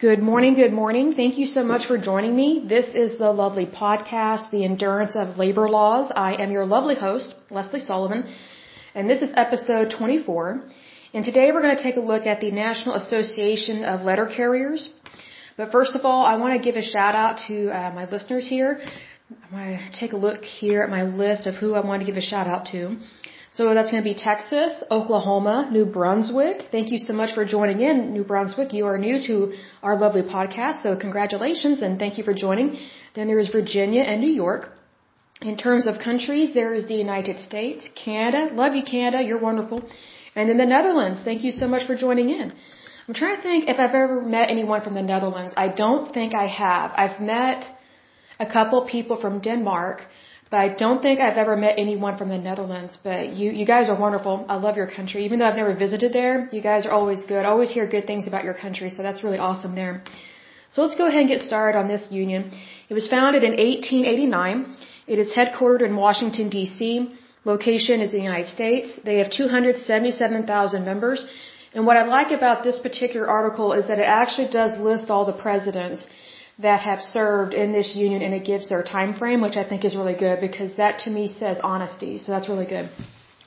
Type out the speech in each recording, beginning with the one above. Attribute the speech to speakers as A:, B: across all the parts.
A: Good morning, good morning. Thank you so much for joining me. This is the lovely podcast, The Endurance of Labor Laws. I am your lovely host, Lesley Sullivan, and this is episode 24. And today we're going to take a look at the National Association of Letter Carriers. But first of all, I want to give a shout out to uh, my listeners here. I'm going to take a look here at my list of who I want to give a shout out to. So that's going to be Texas, Oklahoma, New Brunswick. Thank you so much for joining in, New Brunswick. You are new to our lovely podcast, so congratulations and thank you for joining. Then there is Virginia and New York. In terms of countries, there is the United States, Canada. Love you, Canada. You're wonderful. And then the Netherlands. Thank you so much for joining in. I'm trying to think if I've ever met anyone from the Netherlands. I don't think I have. I've met a couple people from Denmark. But I don't think I've ever met anyone from the Netherlands. But you, you guys are wonderful. I love your country. Even though I've never visited there, you guys are always good. I always hear good things about your country. So that's really awesome there. So let's go ahead and get started on this union. It was founded in 1889. It is headquartered in Washington, D.C. Location is the United States. They have 277,000 members. And what I like about this particular article is that it actually does list all the presidents that have served in this union and it gives their time frame, which I think is really good because that to me says honesty. So that's really good.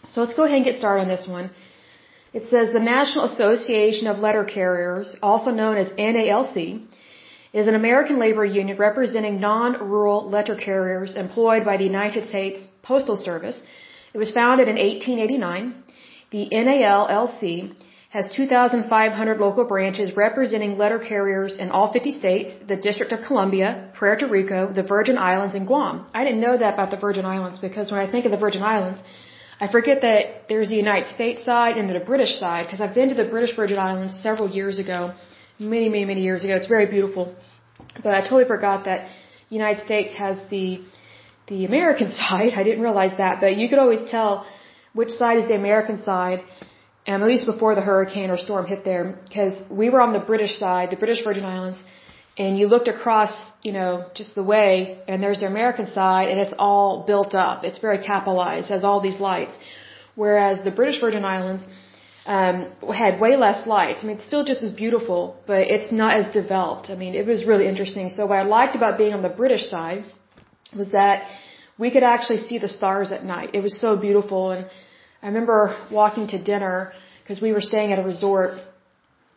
A: So let's go ahead and get started on this one. It says the National Association of Letter Carriers, also known as NALC, is an American labor union representing non-rural letter carriers employed by the United States Postal Service. It was founded in 1889. The NALC has 2,500 local branches representing letter carriers in all 50 states, the District of Columbia, Puerto Rico, the Virgin Islands, and Guam. I didn't know that about the Virgin Islands because when I think of the Virgin Islands, I forget that there's the United States side and the British side because I've been to the British Virgin Islands several years ago, many, many, many years ago. It's very beautiful. But I totally forgot that the United States has the the American side. I didn't realize that, but you could always tell which side is the American side at least before the hurricane or storm hit there, because we were on the British side, the British Virgin Islands, and you looked across, you know, just the way, and there's the American side, and it's all built up. It's very capitalized, has all these lights. Whereas the British Virgin Islands um, had way less lights. I mean, it's still just as beautiful, but it's not as developed. I mean, it was really interesting. So what I liked about being on the British side was that we could actually see the stars at night. It was so beautiful, and I remember walking to dinner because we were staying at a resort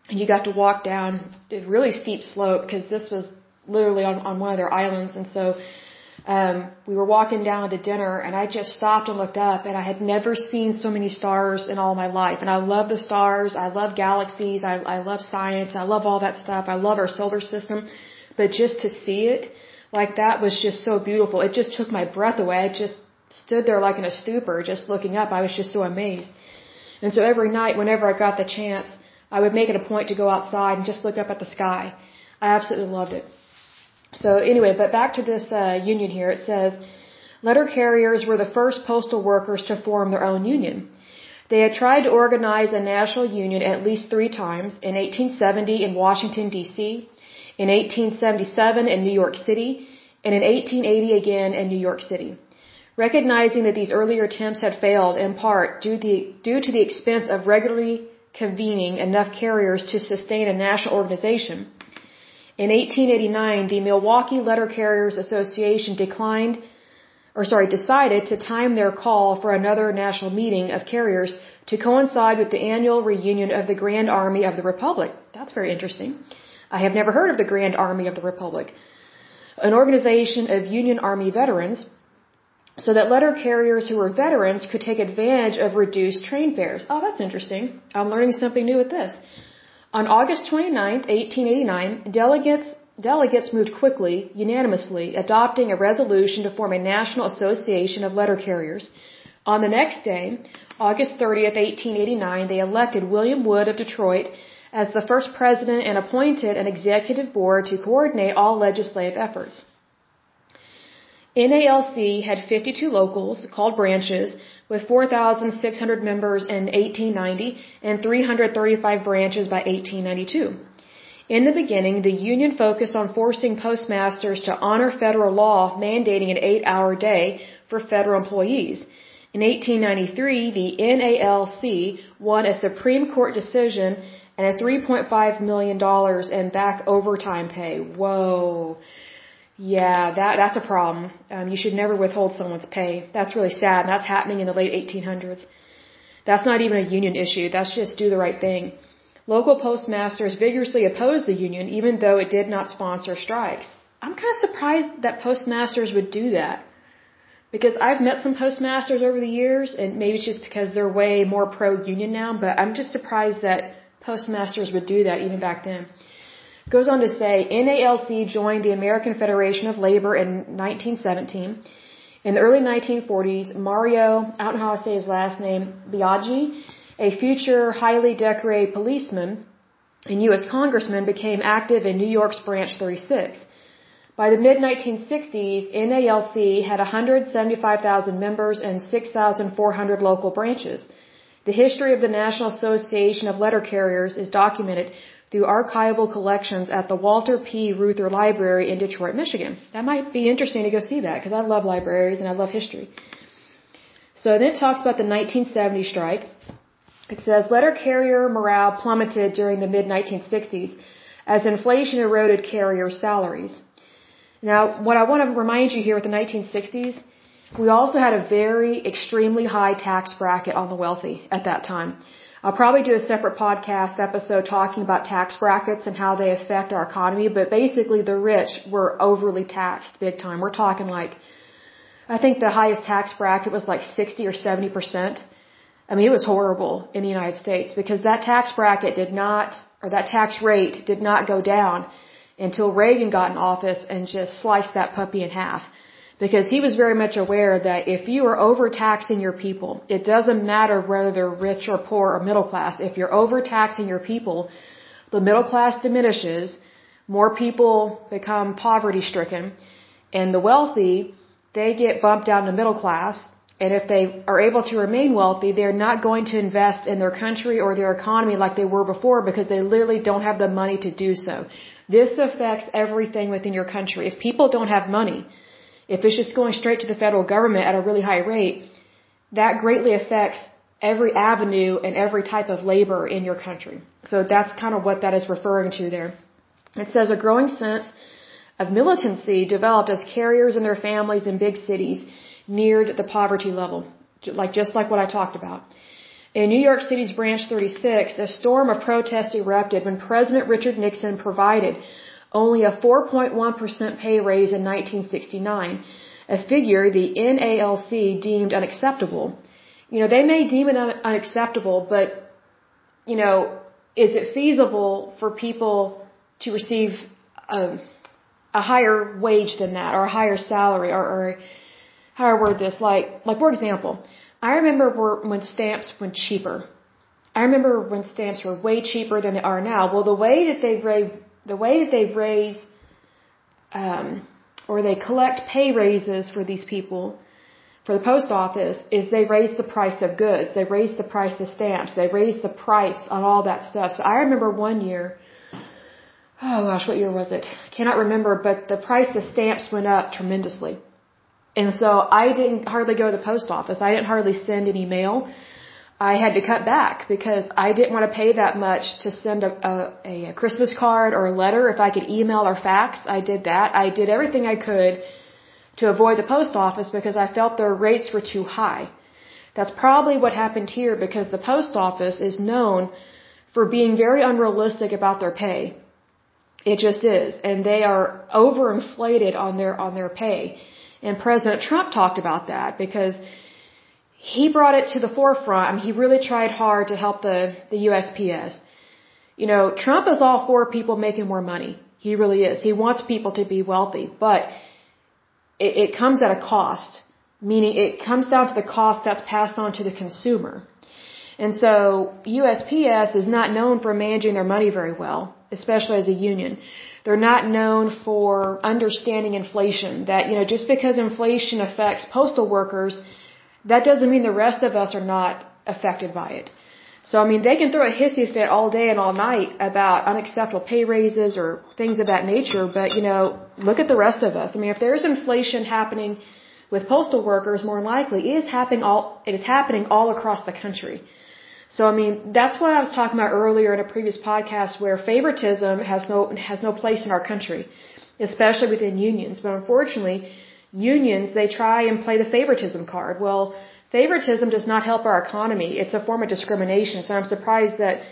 A: and you got to walk down a really steep slope because this was literally on, on one of their islands. And so, um, we were walking down to dinner and I just stopped and looked up and I had never seen so many stars in all my life. And I love the stars. I love galaxies. I, I love science. I love all that stuff. I love our solar system. But just to see it like that was just so beautiful. It just took my breath away. I just stood there like in a stupor, just looking up. I was just so amazed. And so every night, whenever I got the chance, I would make it a point to go outside and just look up at the sky. I absolutely loved it. So anyway, but back to this uh, union here. It says, letter carriers were the first postal workers to form their own union. They had tried to organize a national union at least three times, in 1870 in Washington, D.C., in 1877 in New York City, and in 1880 again in New York City. Recognizing that these earlier attempts had failed in part due, the, due to the expense of regularly convening enough carriers to sustain a national organization, in 1889 the Milwaukee Letter Carriers Association declined or sorry, decided to time their call for another national meeting of carriers to coincide with the annual reunion of the Grand Army of the Republic. That's very interesting. I have never heard of the Grand Army of the Republic. An organization of Union Army veterans so that letter carriers who were veterans could take advantage of reduced train fares. Oh, that's interesting. I'm learning something new with this. On August 29, 1889, delegates delegates moved quickly, unanimously, adopting a resolution to form a national association of letter carriers. On the next day, August 30, 1889, they elected William Wood of Detroit as the first president and appointed an executive board to coordinate all legislative efforts. NALC had 52 locals, called branches, with 4,600 members in 1890 and 335 branches by 1892. In the beginning, the union focused on forcing postmasters to honor federal law mandating an eight-hour day for federal employees. In 1893, the NALC won a Supreme Court decision and a $3.5 million in back overtime pay. Whoa. Yeah, that, that's a problem. Um, you should never withhold someone's pay. That's really sad, and that's happening in the late 1800s. That's not even a union issue. That's just do the right thing. Local postmasters vigorously opposed the union, even though it did not sponsor strikes. I'm kind of surprised that postmasters would do that. Because I've met some postmasters over the years, and maybe it's just because they're way more pro-union now, but I'm just surprised that postmasters would do that even back then. Goes on to say, NALC joined the American Federation of Labor in 1917. In the early 1940s, Mario, I don't know how to say his last name, Biaggi, a future highly decorated policeman and U.S. congressman, became active in New York's Branch 36. By the mid 1960s, NALC had 175,000 members and 6,400 local branches. The history of the National Association of Letter Carriers is documented through archival collections at the Walter P. Reuther Library in Detroit, Michigan. That might be interesting to go see that because I love libraries and I love history. So then it talks about the 1970 strike. It says letter carrier morale plummeted during the mid 1960s as inflation eroded carrier salaries. Now, what I want to remind you here with the 1960s we also had a very extremely high tax bracket on the wealthy at that time. I'll probably do a separate podcast episode talking about tax brackets and how they affect our economy, but basically the rich were overly taxed big time. We're talking like, I think the highest tax bracket was like 60 or 70%. I mean, it was horrible in the United States because that tax bracket did not, or that tax rate did not go down until Reagan got in office and just sliced that puppy in half because he was very much aware that if you are overtaxing your people, it doesn't matter whether they're rich or poor or middle class. If you're overtaxing your people, the middle class diminishes, more people become poverty stricken, and the wealthy, they get bumped down to middle class. And if they are able to remain wealthy, they're not going to invest in their country or their economy like they were before because they literally don't have the money to do so. This affects everything within your country. If people don't have money, if it's just going straight to the federal government at a really high rate, that greatly affects every avenue and every type of labor in your country. So that's kind of what that is referring to there. It says a growing sense of militancy developed as carriers and their families in big cities neared the poverty level, like just like what I talked about. In New York City's Branch 36, a storm of protest erupted when President Richard Nixon provided only a 4.1% pay raise in 1969, a figure the NALC deemed unacceptable. You know, they may deem it un- unacceptable, but, you know, is it feasible for people to receive a, a higher wage than that, or a higher salary, or, or how I word this? Like, like for example, I remember when stamps went cheaper. I remember when stamps were way cheaper than they are now. Well, the way that they the way that they raise um, or they collect pay raises for these people for the post office is they raise the price of goods, they raise the price of stamps, they raise the price on all that stuff. So I remember one year, oh gosh, what year was it? Cannot remember, but the price of stamps went up tremendously. And so I didn't hardly go to the post office. I didn't hardly send any mail. I had to cut back because I didn't want to pay that much to send a, a, a Christmas card or a letter. If I could email or fax, I did that. I did everything I could to avoid the post office because I felt their rates were too high. That's probably what happened here because the post office is known for being very unrealistic about their pay. It just is. And they are overinflated on their, on their pay. And President Trump talked about that because he brought it to the forefront. I mean, he really tried hard to help the, the USPS. You know, Trump is all for people making more money. He really is. He wants people to be wealthy, but it, it comes at a cost, meaning it comes down to the cost that's passed on to the consumer. And so USPS is not known for managing their money very well, especially as a union. They're not known for understanding inflation, that, you know, just because inflation affects postal workers, that doesn't mean the rest of us are not affected by it. So, I mean, they can throw a hissy fit all day and all night about unacceptable pay raises or things of that nature, but, you know, look at the rest of us. I mean, if there's inflation happening with postal workers, more likely it is happening all, it is happening all across the country. So I mean, that's what I was talking about earlier in a previous podcast where favoritism has no has no place in our country, especially within unions. But unfortunately, unions they try and play the favoritism card. Well, favoritism does not help our economy. It's a form of discrimination. So I'm surprised that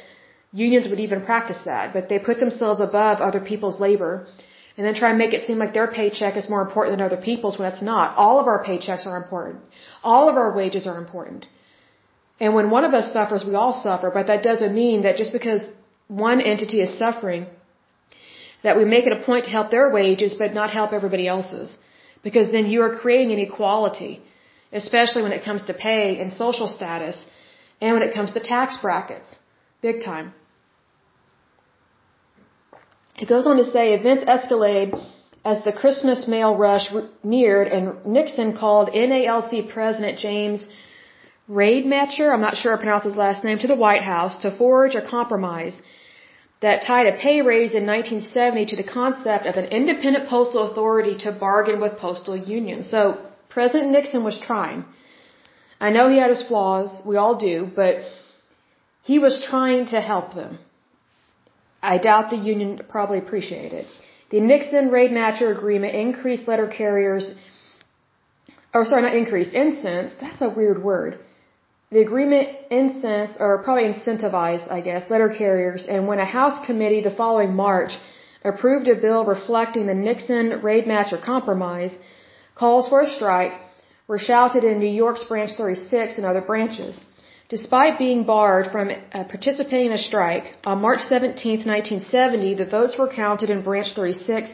A: unions would even practice that. But they put themselves above other people's labor and then try and make it seem like their paycheck is more important than other people's when it's not. All of our paychecks are important. All of our wages are important. And when one of us suffers, we all suffer, but that doesn't mean that just because one entity is suffering, that we make it a point to help their wages but not help everybody else's. Because then you are creating inequality, especially when it comes to pay and social status, and when it comes to tax brackets. Big time. It goes on to say events escalated as the Christmas mail rush neared and Nixon called NALC President James Rademacher, I'm not sure I pronounced his last name, to the White House to forge a compromise that tied a pay raise in 1970 to the concept of an independent postal authority to bargain with postal unions. So President Nixon was trying. I know he had his flaws, we all do, but he was trying to help them. I doubt the union probably appreciated it. The Nixon Rademacher agreement increased letter carriers, or sorry, not increased, incensed, that's a weird word. The agreement incensed, or probably incentivized, I guess, letter carriers, and when a House committee the following March approved a bill reflecting the Nixon Rademacher compromise, calls for a strike were shouted in New York's Branch 36 and other branches. Despite being barred from uh, participating in a strike, on March 17, 1970, the votes were counted in Branch 36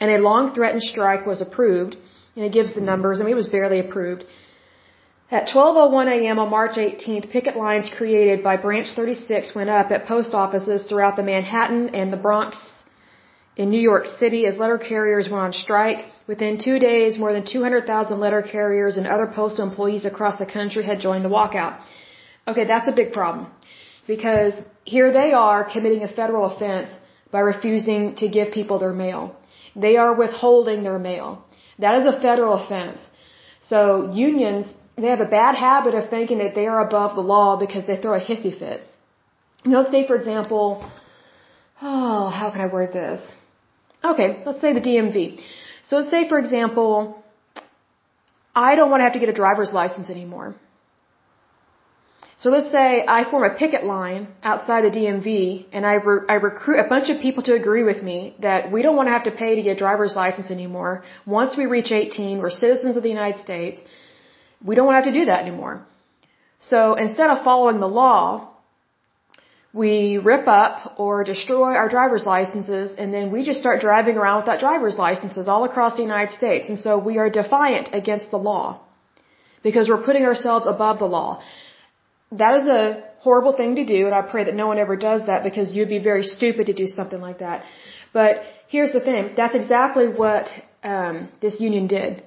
A: and a long threatened strike was approved. And it gives the numbers. I mean, it was barely approved. At 12:01 a.m. on March 18th, picket lines created by Branch 36 went up at post offices throughout the Manhattan and the Bronx in New York City as letter carriers went on strike. Within two days, more than 200,000 letter carriers and other postal employees across the country had joined the walkout. Okay, that's a big problem. Because here they are committing a federal offense by refusing to give people their mail. They are withholding their mail. That is a federal offense. So unions, they have a bad habit of thinking that they are above the law because they throw a hissy fit. You know, say for example, oh, how can I word this? Okay, let's say the DMV. So let's say for example, I don't want to have to get a driver's license anymore. So let's say I form a picket line outside the DMV and I, re I recruit a bunch of people to agree with me that we don't want to have to pay to get a driver's license anymore. Once we reach 18, we're citizens of the United States. We don't have to do that anymore. So instead of following the law, we rip up or destroy our driver's licenses and then we just start driving around without driver's licenses all across the United States. And so we are defiant against the law because we're putting ourselves above the law that is a horrible thing to do, and I pray that no one ever does that because you'd be very stupid to do something like that. But here's the thing: that's exactly what um, this union did.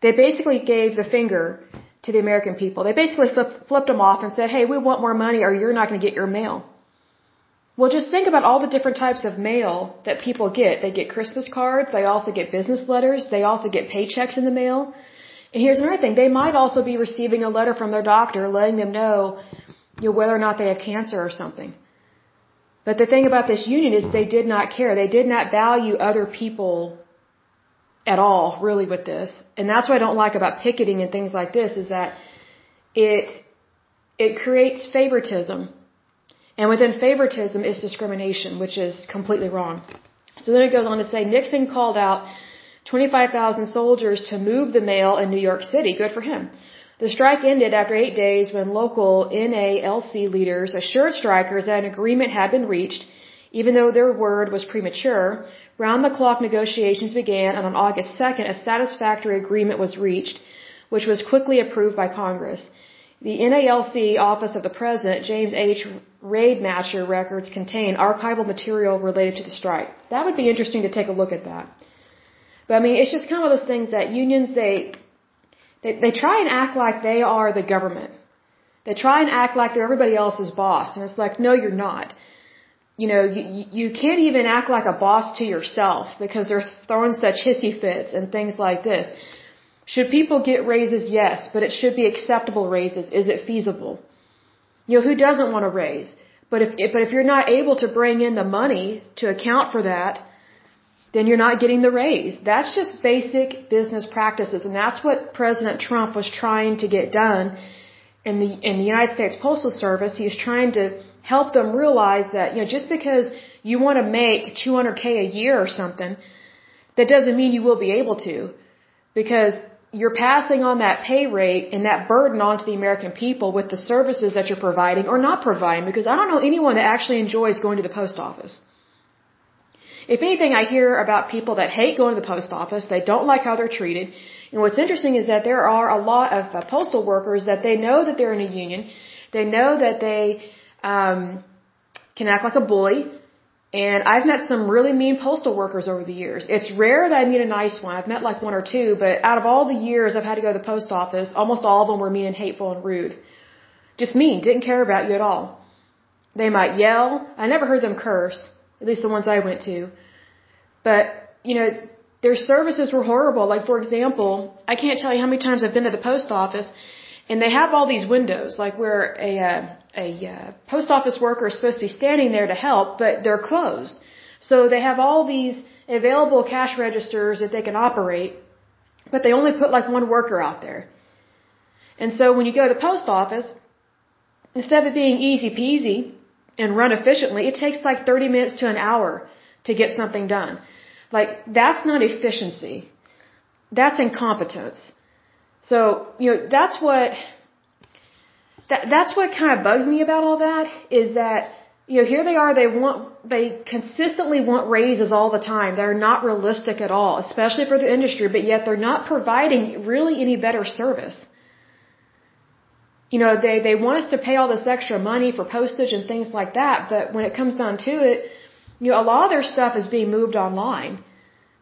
A: They basically gave the finger to the American people. They basically flipped, flipped them off and said, "Hey, we want more money, or you're not going to get your mail." Well, just think about all the different types of mail that people get. They get Christmas cards. They also get business letters. They also get paychecks in the mail. And here's another thing. They might also be receiving a letter from their doctor letting them know, you know whether or not they have cancer or something. But the thing about this union is they did not care. They did not value other people at all, really, with this. And that's what I don't like about picketing and things like this is that it, it creates favoritism. And within favoritism is discrimination, which is completely wrong. So then it goes on to say Nixon called out 25,000 soldiers to move the mail in New York City. Good for him. The strike ended after eight days when local NALC leaders assured strikers that an agreement had been reached, even though their word was premature. Round the clock negotiations began, and on August 2nd, a satisfactory agreement was reached, which was quickly approved by Congress. The NALC Office of the President, James H. Rademacher records contain archival material related to the strike. That would be interesting to take a look at that. But I mean, it's just kind of those things that unions, they, they, they try and act like they are the government. They try and act like they're everybody else's boss. And it's like, no, you're not. You know, you, you can't even act like a boss to yourself because they're throwing such hissy fits and things like this. Should people get raises? Yes, but it should be acceptable raises. Is it feasible? You know, who doesn't want to raise? But if but if you're not able to bring in the money to account for that, then you're not getting the raise. That's just basic business practices, and that's what President Trump was trying to get done in the in the United States Postal Service. Was trying to help them realize that you know just because you want to make 200k a year or something, that doesn't mean you will be able to, because you're passing on that pay rate and that burden onto the American people with the services that you're providing or not providing. Because I don't know anyone that actually enjoys going to the post office. If anything, I hear about people that hate going to the post office. They don't like how they're treated. And what's interesting is that there are a lot of uh, postal workers that they know that they're in a union. They know that they um, can act like a bully. And I've met some really mean postal workers over the years. It's rare that I meet a nice one. I've met like one or two, but out of all the years I've had to go to the post office, almost all of them were mean and hateful and rude. Just mean, didn't care about you at all. They might yell. I never heard them curse at least the ones I went to. But, you know, their services were horrible. Like, for example, I can't tell you how many times I've been to the post office and they have all these windows, like where a, uh, a uh, post office worker is supposed to be standing there to help, but they're closed. So they have all these available cash registers that they can operate, but they only put like one worker out there. And so when you go to the post office, instead of it being easy peasy, and run efficiently, it takes like 30 minutes to an hour to get something done. Like, that's not efficiency. That's incompetence. So, you know, that's what, that, that's what kind of bugs me about all that, is that, you know, here they are, they want, they consistently want raises all the time. They're not realistic at all, especially for the industry, but yet they're not providing really any better service you know, they, they want us to pay all this extra money for postage and things like that, but when it comes down to it, you know, a lot of their stuff is being moved online.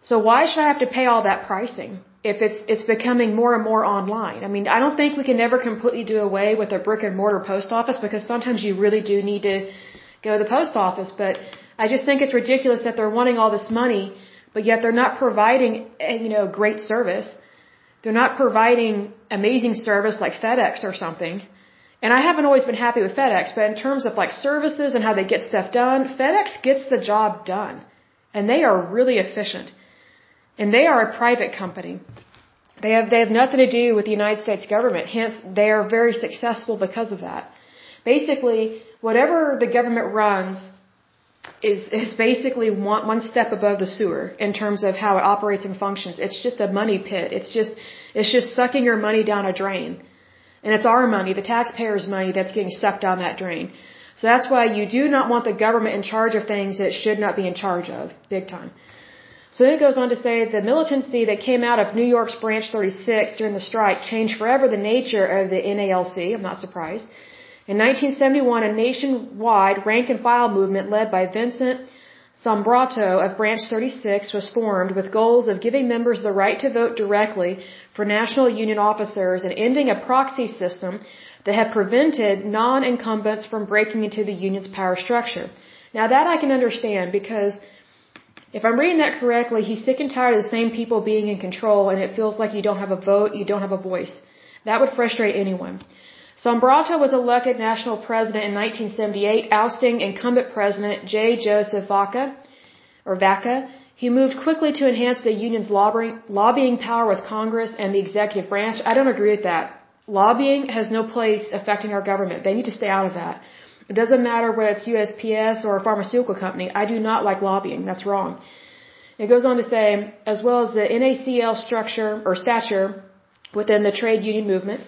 A: So why should I have to pay all that pricing if it's, it's becoming more and more online? I mean, I don't think we can never completely do away with a brick and mortar post office because sometimes you really do need to go to the post office, but I just think it's ridiculous that they're wanting all this money, but yet they're not providing, eh, you know, great service. They're not providing amazing service like FedEx or something. And I haven't always been happy with FedEx, but in terms of like services and how they get stuff done, FedEx gets the job done. And they are really efficient. And they are a private company. They have, they have nothing to do with the United States government. Hence, they are very successful because of that. Basically, whatever the government runs is, is basically one, one step above the sewer in terms of how it operates and functions. It's just a money pit. It's just, it's just sucking your money down a drain. And it's our money, the taxpayers' money that's getting sucked down that drain. So that's why you do not want the government in charge of things that it should not be in charge of, big time. So then it goes on to say the militancy that came out of New York's Branch 36 during the strike changed forever the nature of the NALC. I'm not surprised. In 1971, a nationwide rank and file movement led by Vincent Sombrotto of Branch 36 was formed with goals of giving members the right to vote directly for national union officers and ending a proxy system that had prevented non-incumbents from breaking into the union's power structure. Now that I can understand because if I'm reading that correctly, he's sick and tired of the same people being in control and it feels like you don't have a vote, you don't have a voice. That would frustrate anyone. Sombrotto was elected national president in 1978, ousting incumbent president J. Joseph Vacca, or Vacca. He moved quickly to enhance the union's lobbying, power with Congress and the executive branch. I don't agree with that. Lobbying has no place affecting our government. They need to stay out of that. It doesn't matter whether it's USPS or a pharmaceutical company. I do not like lobbying. That's wrong. It goes on to say, as well as the NACL structure or stature within the trade union movement,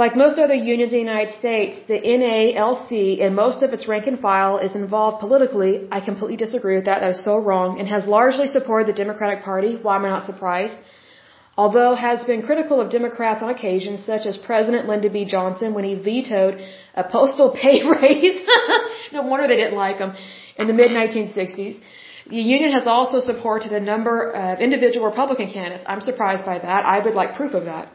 A: like most other unions in the United States, the NALC in most of its rank and file is involved politically. I completely disagree with that. That is so wrong and has largely supported the Democratic Party. Why am I not surprised? Although has been critical of Democrats on occasion, such as President Lyndon B. Johnson when he vetoed a postal pay raise. no wonder they didn't like him in the mid 1960s. The union has also supported a number of individual Republican candidates. I'm surprised by that. I would like proof of that.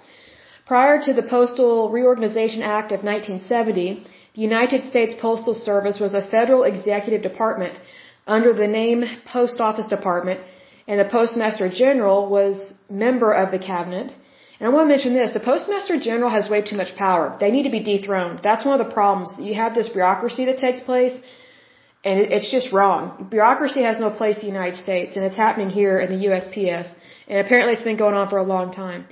A: Prior to the Postal Reorganization Act of 1970, the United States Postal Service was a federal executive department under the name Post Office Department, and the Postmaster General was member of the cabinet, And I want to mention this, the Postmaster General has way too much power. They need to be dethroned. That's one of the problems. You have this bureaucracy that takes place, and it's just wrong. Bureaucracy has no place in the United States, and it's happening here in the USPS, and apparently it's been going on for a long time.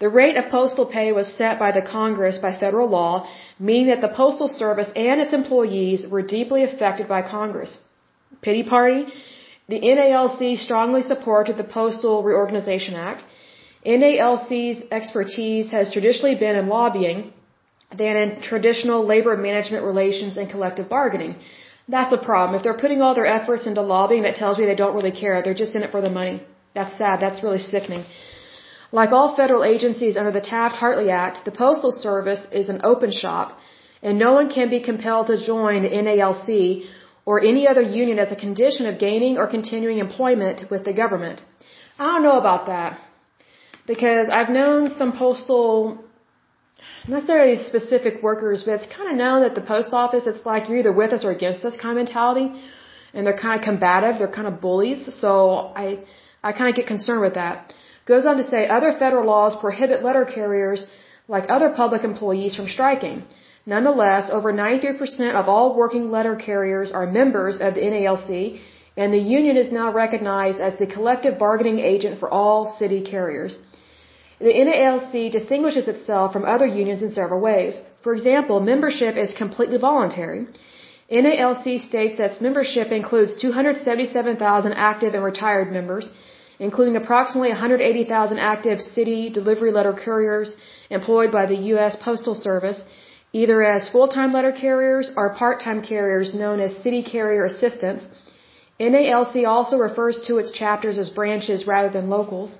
A: The rate of postal pay was set by the Congress by federal law, meaning that the Postal Service and its employees were deeply affected by Congress. Pity party? The NALC strongly supported the Postal Reorganization Act. NALC's expertise has traditionally been in lobbying than in traditional labor management relations and collective bargaining. That's a problem. If they're putting all their efforts into lobbying, that tells me they don't really care. They're just in it for the money. That's sad. That's really sickening. Like all federal agencies under the Taft-Hartley Act, the Postal Service is an open shop, and no one can be compelled to join the NALC or any other union as a condition of gaining or continuing employment with the government. I don't know about that. Because I've known some postal, not necessarily specific workers, but it's kind of known that the post office, it's like you're either with us or against us kind of mentality. And they're kind of combative, they're kind of bullies. So I, I kind of get concerned with that. Goes on to say other federal laws prohibit letter carriers like other public employees from striking. Nonetheless, over 93% of all working letter carriers are members of the NALC, and the union is now recognized as the collective bargaining agent for all city carriers. The NALC distinguishes itself from other unions in several ways. For example, membership is completely voluntary. NALC states that membership includes 277,000 active and retired members, including approximately 180,000 active city delivery letter couriers employed by the U.S. Postal Service, either as full-time letter carriers or part-time carriers known as city carrier assistants. NALC also refers to its chapters as branches rather than locals.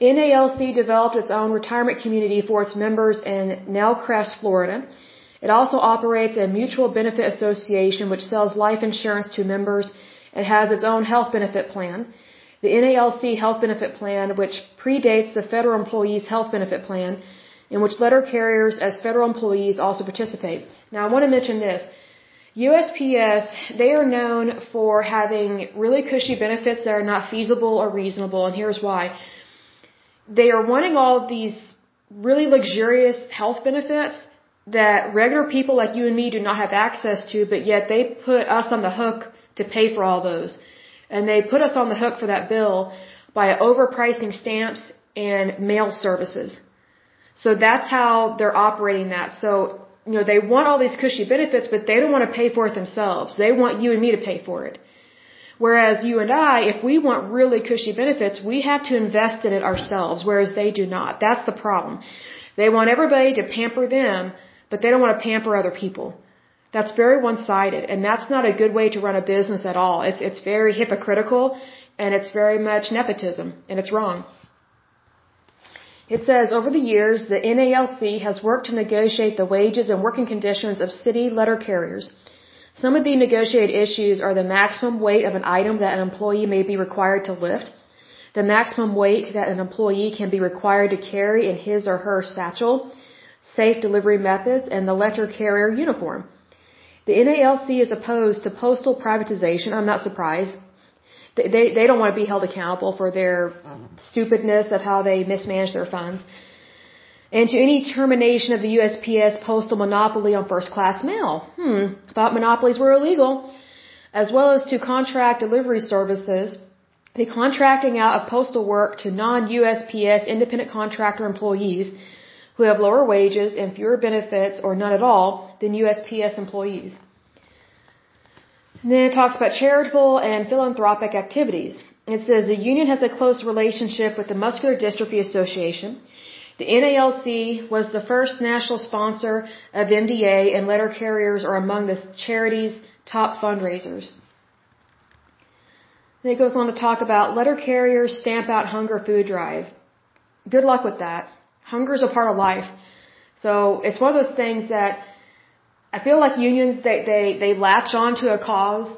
A: NALC developed its own retirement community for its members in Nalcrest, Florida. It also operates a mutual benefit association which sells life insurance to members and has its own health benefit plan the NALC health benefit plan, which predates the federal employees health benefit plan, in which letter carriers as federal employees also participate. Now I want to mention this. USPS, they are known for having really cushy benefits that are not feasible or reasonable, and here's why. They are wanting all these really luxurious health benefits that regular people like you and me do not have access to, but yet they put us on the hook to pay for all those and they put us on the hook for that bill by overpricing stamps and mail services. So that's how they're operating that. So, you know, they want all these cushy benefits, but they don't want to pay for it themselves. They want you and me to pay for it. Whereas you and I, if we want really cushy benefits, we have to invest in it ourselves, whereas they do not. That's the problem. They want everybody to pamper them, but they don't want to pamper other people. That's very one-sided, and that's not a good way to run a business at all. It's it's very hypocritical, and it's very much nepotism, and it's wrong. It says over the years, the NALC has worked to negotiate the wages and working conditions of city letter carriers. Some of the negotiated issues are the maximum weight of an item that an employee may be required to lift, the maximum weight that an employee can be required to carry in his or her satchel, safe delivery methods, and the letter carrier uniform. The NALC is opposed to postal privatization. I'm not surprised. They, they, they don't want to be held accountable for their stupidness of how they mismanage their funds. And to any termination of the USPS postal monopoly on first class mail. Hmm, thought monopolies were illegal. As well as to contract delivery services, the contracting out of postal work to non USPS independent contractor employees who have lower wages and fewer benefits or none at all than USPS employees. And then it talks about charitable and philanthropic activities. It says the union has a close relationship with the Muscular Dystrophy Association. The NALC was the first national sponsor of MDA and letter carriers are among the charity's top fundraisers. Then it goes on to talk about letter carriers stamp out hunger food drive. Good luck with that. Hunger is a part of life. So it's one of those things that I feel like unions they they they latch on to a cause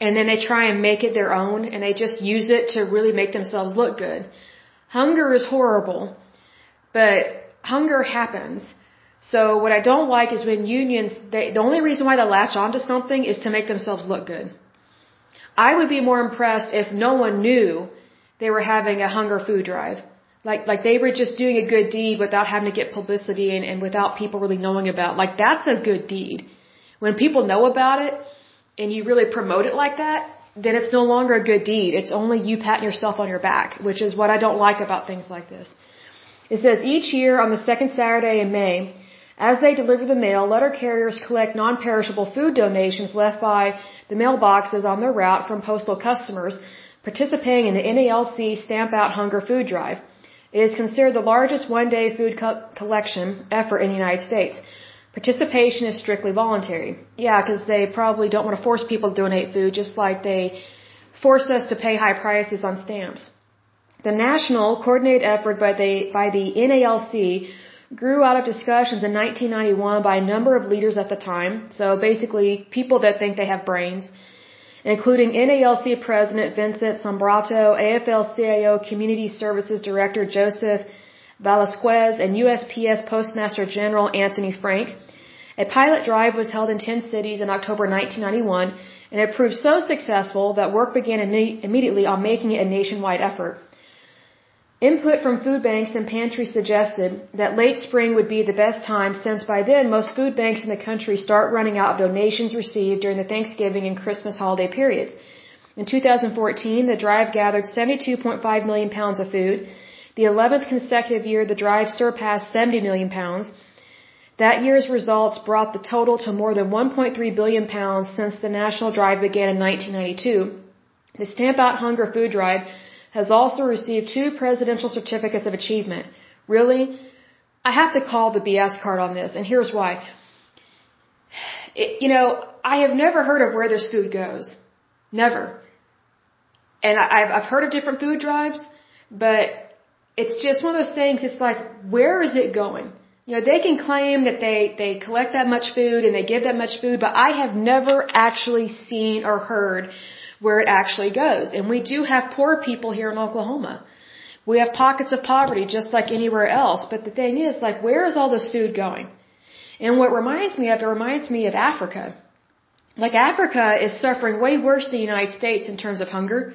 A: and then they try and make it their own and they just use it to really make themselves look good. Hunger is horrible, but hunger happens. So what I don't like is when unions they the only reason why they latch on to something is to make themselves look good. I would be more impressed if no one knew they were having a hunger food drive. Like, like they were just doing a good deed without having to get publicity and, and without people really knowing about. Like that's a good deed. When people know about it and you really promote it like that, then it's no longer a good deed. It's only you patting yourself on your back, which is what I don't like about things like this. It says each year on the second Saturday in May, as they deliver the mail, letter carriers collect non-perishable food donations left by the mailboxes on their route from postal customers participating in the NALC Stamp Out Hunger Food Drive. It is considered the largest one-day food co- collection effort in the United States. Participation is strictly voluntary. Yeah, because they probably don't want to force people to donate food, just like they force us to pay high prices on stamps. The national coordinated effort by the, by the NALC grew out of discussions in 1991 by a number of leaders at the time. So basically, people that think they have brains including NALC President Vincent Sombrotto, AFL-CIO Community Services Director Joseph Velasquez, and USPS Postmaster General Anthony Frank. A pilot drive was held in 10 cities in October 1991, and it proved so successful that work began imme immediately on making it a nationwide effort. Input from food banks and pantries suggested that late spring would be the best time since by then most food banks in the country start running out of donations received during the Thanksgiving and Christmas holiday periods. In 2014, the drive gathered 72.5 million pounds of food. The 11th consecutive year the drive surpassed 70 million pounds. That year's results brought the total to more than 1.3 billion pounds since the national drive began in 1992. The Stamp Out Hunger food drive has also received two presidential certificates of achievement. Really? I have to call the BS card on this, and here's why. It, you know, I have never heard of where this food goes. Never. And I've, I've heard of different food drives, but it's just one of those things, it's like, where is it going? You know, they can claim that they, they collect that much food and they give that much food, but I have never actually seen or heard where it actually goes. And we do have poor people here in Oklahoma. We have pockets of poverty just like anywhere else. But the thing is, like, where is all this food going? And what reminds me of, it reminds me of Africa. Like Africa is suffering way worse than the United States in terms of hunger.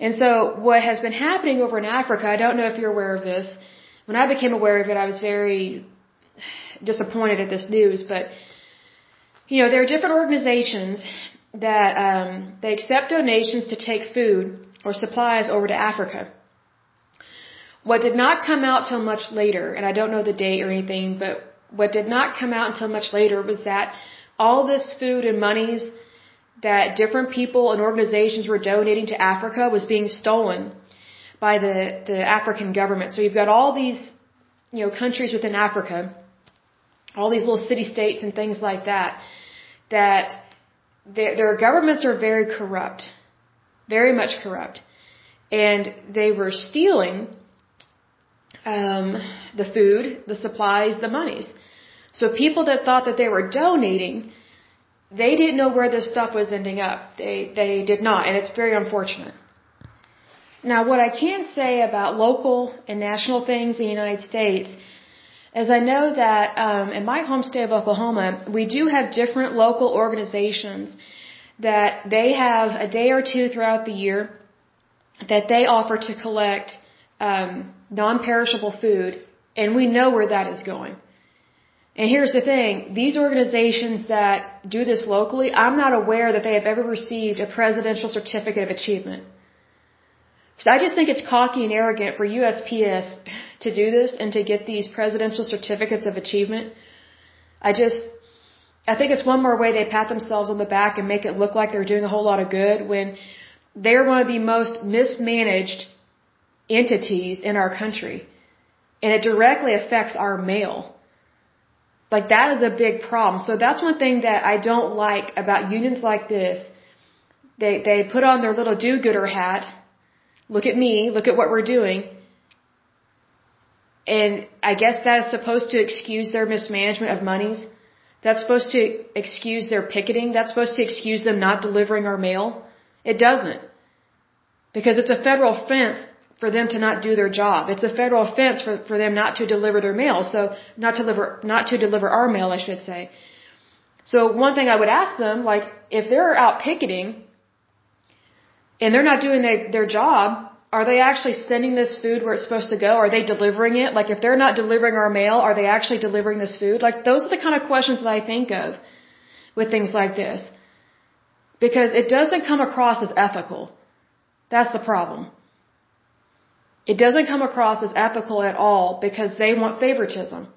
A: And so what has been happening over in Africa, I don't know if you're aware of this. When I became aware of it, I was very disappointed at this news, but you know, there are different organizations that um, they accept donations to take food or supplies over to Africa. What did not come out till much later, and I don't know the date or anything, but what did not come out until much later was that all this food and monies that different people and organizations were donating to Africa was being stolen by the, the African government. So you've got all these, you know, countries within Africa, all these little city states and things like that, that their, their governments are very corrupt, very much corrupt, and they were stealing um, the food, the supplies, the monies. So people that thought that they were donating, they didn't know where this stuff was ending up. They they did not, and it's very unfortunate. Now, what I can say about local and national things in the United States as I know that um, in my home state of Oklahoma, we do have different local organizations that they have a day or two throughout the year that they offer to collect um, non-perishable food, and we know where that is going. And here's the thing, these organizations that do this locally, I'm not aware that they have ever received a presidential certificate of achievement. So I just think it's cocky and arrogant for USPS to do this and to get these presidential certificates of achievement. I just, I think it's one more way they pat themselves on the back and make it look like they're doing a whole lot of good when they're one of the most mismanaged entities in our country. And it directly affects our mail. Like that is a big problem. So that's one thing that I don't like about unions like this. They, they put on their little do-gooder hat. Look at me. Look at what we're doing and I guess that is supposed to excuse their mismanagement of monies. That's supposed to excuse their picketing. That's supposed to excuse them not delivering our mail. It doesn't. Because it's a federal offense for them to not do their job. It's a federal offense for, for them not to deliver their mail. So not to deliver, not to deliver our mail, I should say. So one thing I would ask them, like, if they're out picketing and they're not doing their, their job, Are they actually sending this food where it's supposed to go? Are they delivering it? Like if they're not delivering our mail, are they actually delivering this food? Like those are the kind of questions that I think of with things like this. Because it doesn't come across as ethical. That's the problem. It doesn't come across as ethical at all because they want favoritism.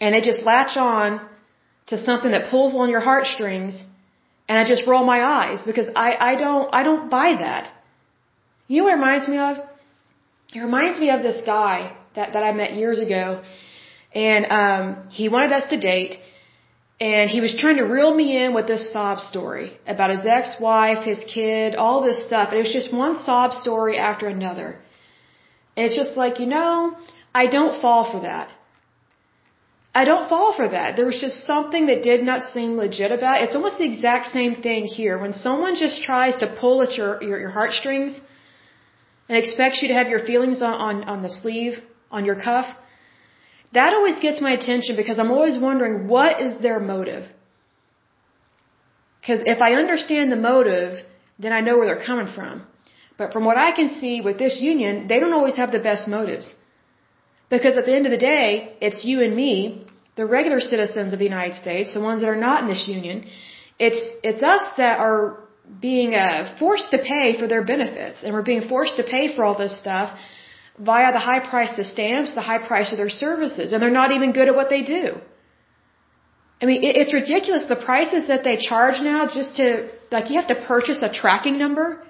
A: And they just latch on to something that pulls on your heartstrings and I just roll my eyes because I, I don't, I don't buy that. You know what it reminds me of? It reminds me of this guy that, that I met years ago and, um, he wanted us to date and he was trying to reel me in with this sob story about his ex-wife, his kid, all this stuff. And it was just one sob story after another. And it's just like, you know, I don't fall for that. I don't fall for that. There was just something that did not seem legit about it. It's almost the exact same thing here. When someone just tries to pull at your, your, your heartstrings and expects you to have your feelings on, on, on the sleeve, on your cuff, that always gets my attention because I'm always wondering what is their motive? Because if I understand the motive, then I know where they're coming from. But from what I can see with this union, they don't always have the best motives. Because at the end of the day, it's you and me, the regular citizens of the United States, the ones that are not in this union. It's, it's us that are being uh, forced to pay for their benefits. And we're being forced to pay for all this stuff via the high price of stamps, the high price of their services. And they're not even good at what they do. I mean, it, it's ridiculous the prices that they charge now just to, like, you have to purchase a tracking number.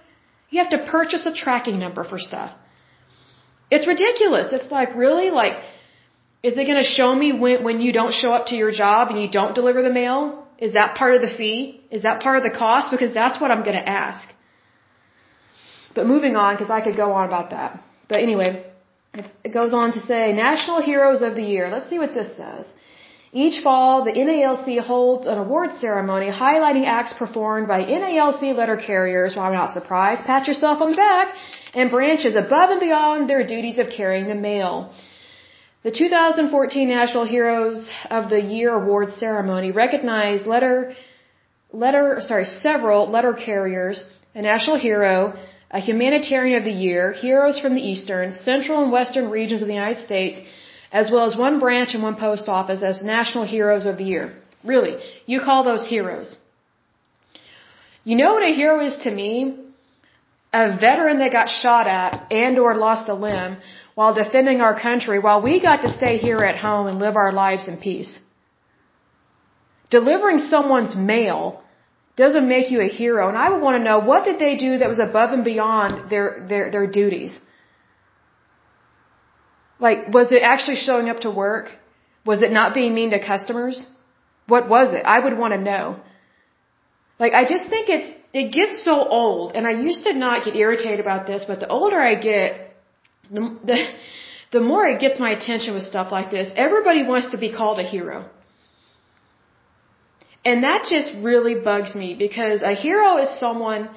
A: You have to purchase a tracking number for stuff. It's ridiculous. It's like, really? Like, is it going to show me when, when you don't show up to your job and you don't deliver the mail? Is that part of the fee? Is that part of the cost? Because that's what I'm going to ask. But moving on, because I could go on about that. But anyway, it goes on to say National Heroes of the Year. Let's see what this says. Each fall, the NALC holds an award ceremony highlighting acts performed by NALC letter carriers. Well, I'm not surprised. Pat yourself on the back and branches above and beyond their duties of carrying the mail. The 2014 National Heroes of the Year award ceremony recognized letter, letter, sorry, several letter carriers, a national hero, a humanitarian of the year, heroes from the eastern, central and western regions of the United States, as well as one branch and one post office as national heroes of the year. Really, you call those heroes. You know what a hero is to me? a veteran that got shot at and or lost a limb while defending our country while we got to stay here at home and live our lives in peace. Delivering someone's mail doesn't make you a hero and I would want to know what did they do that was above and beyond their their their duties? Like was it actually showing up to work? Was it not being mean to customers? What was it? I would want to know. Like I just think it's it gets so old, and I used to not get irritated about this, but the older I get, the, the, the more it gets my attention with stuff like this. Everybody wants to be called a hero. And that just really bugs me because a hero is someone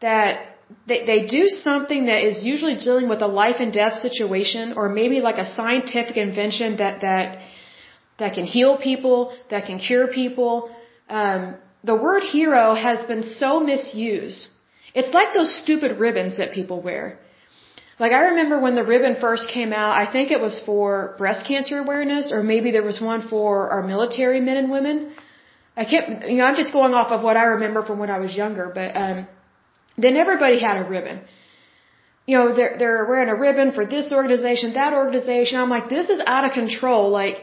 A: that they, they do something that is usually dealing with a life and death situation or maybe like a scientific invention that, that, that can heal people, that can cure people. Um, the word hero has been so misused. It's like those stupid ribbons that people wear. Like I remember when the ribbon first came out, I think it was for breast cancer awareness or maybe there was one for our military men and women. I can't, you know, I'm just going off of what I remember from when I was younger, but, um, then everybody had a ribbon. You know, they're, they're wearing a ribbon for this organization, that organization. I'm like, this is out of control. Like,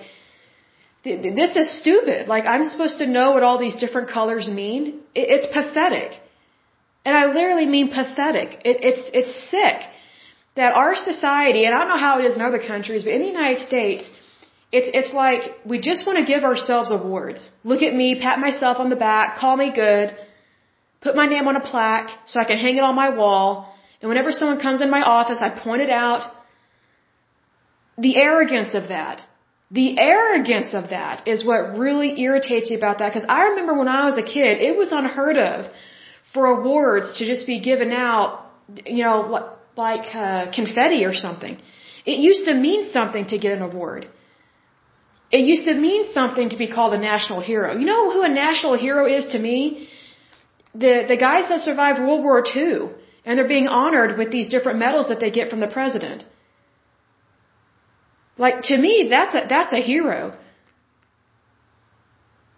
A: this is stupid. Like, I'm supposed to know what all these different colors mean? It's pathetic. And I literally mean pathetic. It, it's, it's sick that our society, and I don't know how it is in other countries, but in the United States, it's, it's like we just want to give ourselves awards. Look at me, pat myself on the back, call me good, put my name on a plaque so I can hang it on my wall, and whenever someone comes in my office, I point it out. The arrogance of that. The arrogance of that is what really irritates me about that because I remember when I was a kid, it was unheard of for awards to just be given out, you know, like uh, confetti or something. It used to mean something to get an award. It used to mean something to be called a national hero. You know who a national hero is to me? The the guys that survived World War II. And they're being honored with these different medals that they get from the president. Like, to me, that's a, that's a hero.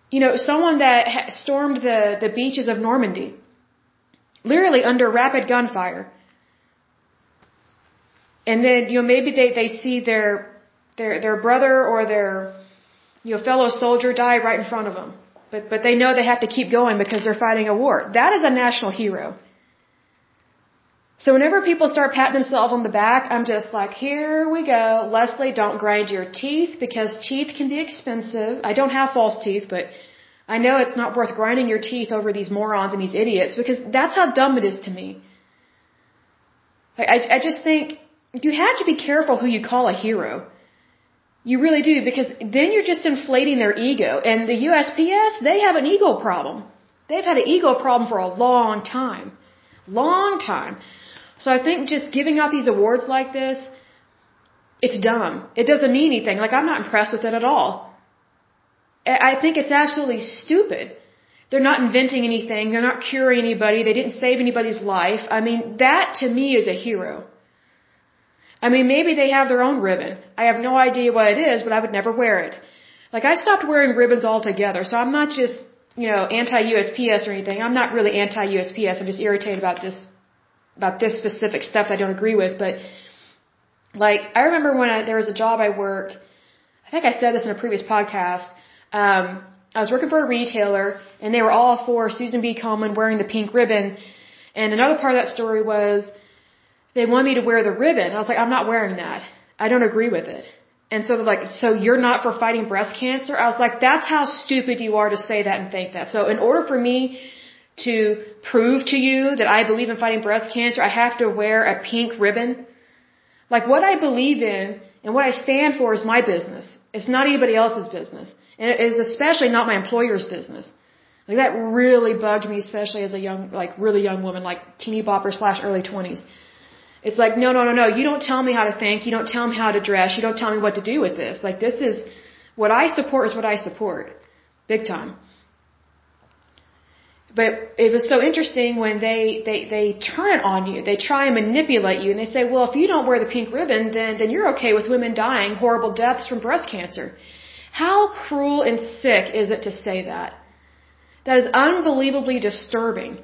A: You know, someone that stormed the, the beaches of Normandy. Literally under rapid gunfire. And then, you know, maybe they, they see their, their, their brother or their, you know, fellow soldier die right in front of them. But, but they know they have to keep going because they're fighting a war. That is a national hero. So whenever people start patting themselves on the back, I'm just like, here we go. Lesley, don't grind your teeth because teeth can be expensive. I don't have false teeth, but I know it's not worth grinding your teeth over these morons and these idiots because that's how dumb it is to me. I, I just think you have to be careful who you call a hero. You really do because then you're just inflating their ego. And the USPS, they have an ego problem. They've had an ego problem for a long time. Long time. So I think just giving out these awards like this, it's dumb. It doesn't mean anything. Like I'm not impressed with it at all. I think it's absolutely stupid. They're not inventing anything. They're not curing anybody. They didn't save anybody's life. I mean, that to me is a hero. I mean, maybe they have their own ribbon. I have no idea what it is, but I would never wear it. Like I stopped wearing ribbons altogether, so I'm not just, you know, anti-USPS or anything. I'm not really anti-USPS. I'm just irritated about this, about this specific stuff I don't agree with. But like, I remember when I, there was a job I worked, I think I said this in a previous podcast, um, I was working for a retailer and they were all for Susan B. Komen wearing the pink ribbon. And another part of that story was, they want me to wear the ribbon. I was like, I'm not wearing that. I don't agree with it. And so they're like, so you're not for fighting breast cancer? I was like, that's how stupid you are to say that and think that. So in order for me to prove to you that I believe in fighting breast cancer, I have to wear a pink ribbon. Like what I believe in and what I stand for is my business. It's not anybody else's business. And it is especially not my employer's business. Like that really bugged me, especially as a young, like really young woman, like teeny bopper slash early twenties. It's like, no, no, no, no. You don't tell me how to think. You don't tell me how to dress. You don't tell me what to do with this. Like this is, what I support is what I support. Big time. But it was so interesting when they, they, they turn it on you. They try and manipulate you and they say, well, if you don't wear the pink ribbon, then, then you're okay with women dying horrible deaths from breast cancer. How cruel and sick is it to say that? That is unbelievably disturbing.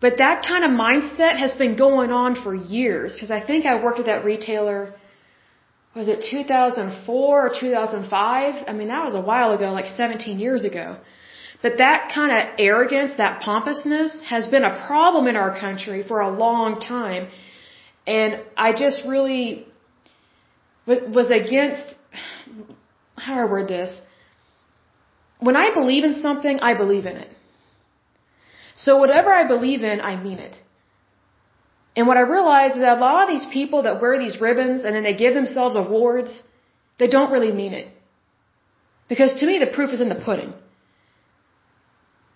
A: But that kind of mindset has been going on for years because I think I worked at that retailer was it 2004 or 2005? I mean, that was a while ago, like 17 years ago. But that kind of arrogance, that pompousness has been a problem in our country for a long time. And I just really was against, how do I word this? When I believe in something, I believe in it. So whatever I believe in, I mean it. And what I realize is that a lot of these people that wear these ribbons and then they give themselves awards, they don't really mean it. Because to me, the proof is in the pudding.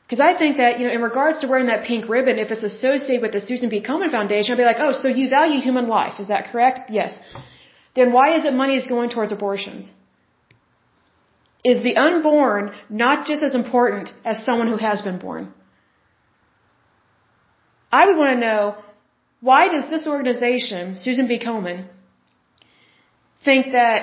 A: Because I think that, you know, in regards to wearing that pink ribbon, if it's associated with the Susan B. Komen Foundation, I'll be like, oh, so you value human life. Is that correct? Yes. Then why is it money is going towards abortions? Is the unborn not just as important as someone who has been born? I would want to know why does this organization, Susan B. Komen, think that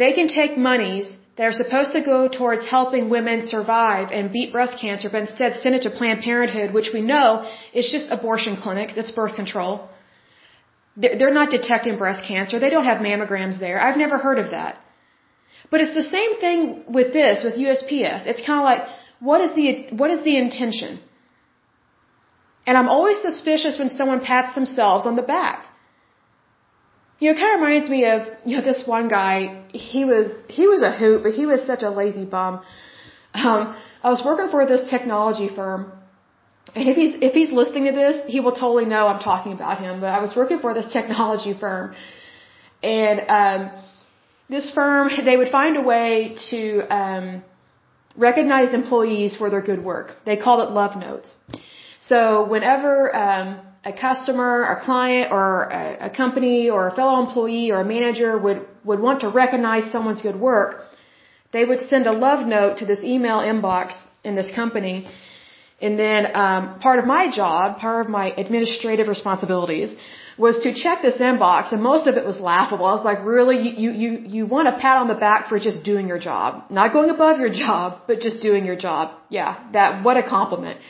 A: they can take monies that are supposed to go towards helping women survive and beat breast cancer, but instead send it to Planned Parenthood, which we know is just abortion clinics, it's birth control. They're not detecting breast cancer. They don't have mammograms there. I've never heard of that. But it's the same thing with this, with USPS. It's kind of like, what is the, what is the intention? And I'm always suspicious when someone pats themselves on the back. You know, it kind of reminds me of, you know, this one guy, he was, he was a hoot, but he was such a lazy bum. Um, I was working for this technology firm, and if he's, if he's listening to this, he will totally know I'm talking about him, but I was working for this technology firm, and, um, this firm, they would find a way to, um, recognize employees for their good work. They called it love notes. So whenever um, a customer, a client, or a, a company, or a fellow employee, or a manager would would want to recognize someone's good work, they would send a love note to this email inbox in this company, And then um, part of my job, part of my administrative responsibilities, was to check this inbox, and most of it was laughable. I was like, really, you you you want a pat on the back for just doing your job, not going above your job, but just doing your job. Yeah, that what a compliment.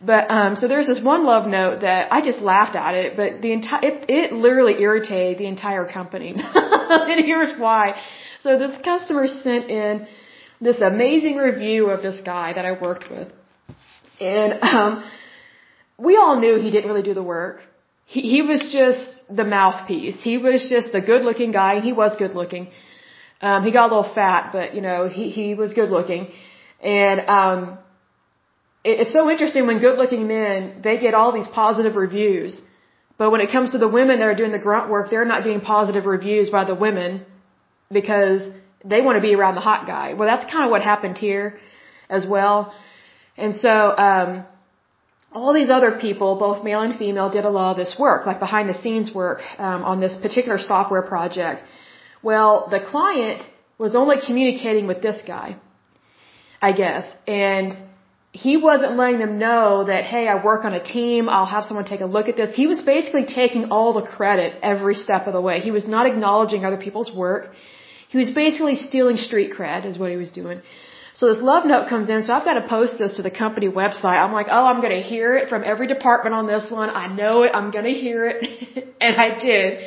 A: But um, so there's this one love note that I just laughed at it, but the entire it, it literally irritated the entire company, and here's why. So this customer sent in this amazing review of this guy that I worked with. And um, we all knew he didn't really do the work. He, he was just the mouthpiece. He was just the good looking guy, and he was good looking. Um, he got a little fat, but you know, he, he was good looking. And, um, it's so interesting when good looking men, they get all these positive reviews. But when it comes to the women that are doing the grunt work, they're not getting positive reviews by the women because they want to be around the hot guy. Well, that's kind of what happened here as well. And so, um, all these other people, both male and female, did a lot of this work, like behind the scenes work um, on this particular software project. Well, the client was only communicating with this guy, I guess, and he wasn't letting them know that, hey, I work on a team, I'll have someone take a look at this. He was basically taking all the credit every step of the way. He was not acknowledging other people's work. He was basically stealing street cred, is what he was doing. So this love note comes in, so I've got to post this to the company website. I'm like, oh, I'm going to hear it from every department on this one. I know it. I'm going to hear it. and I did.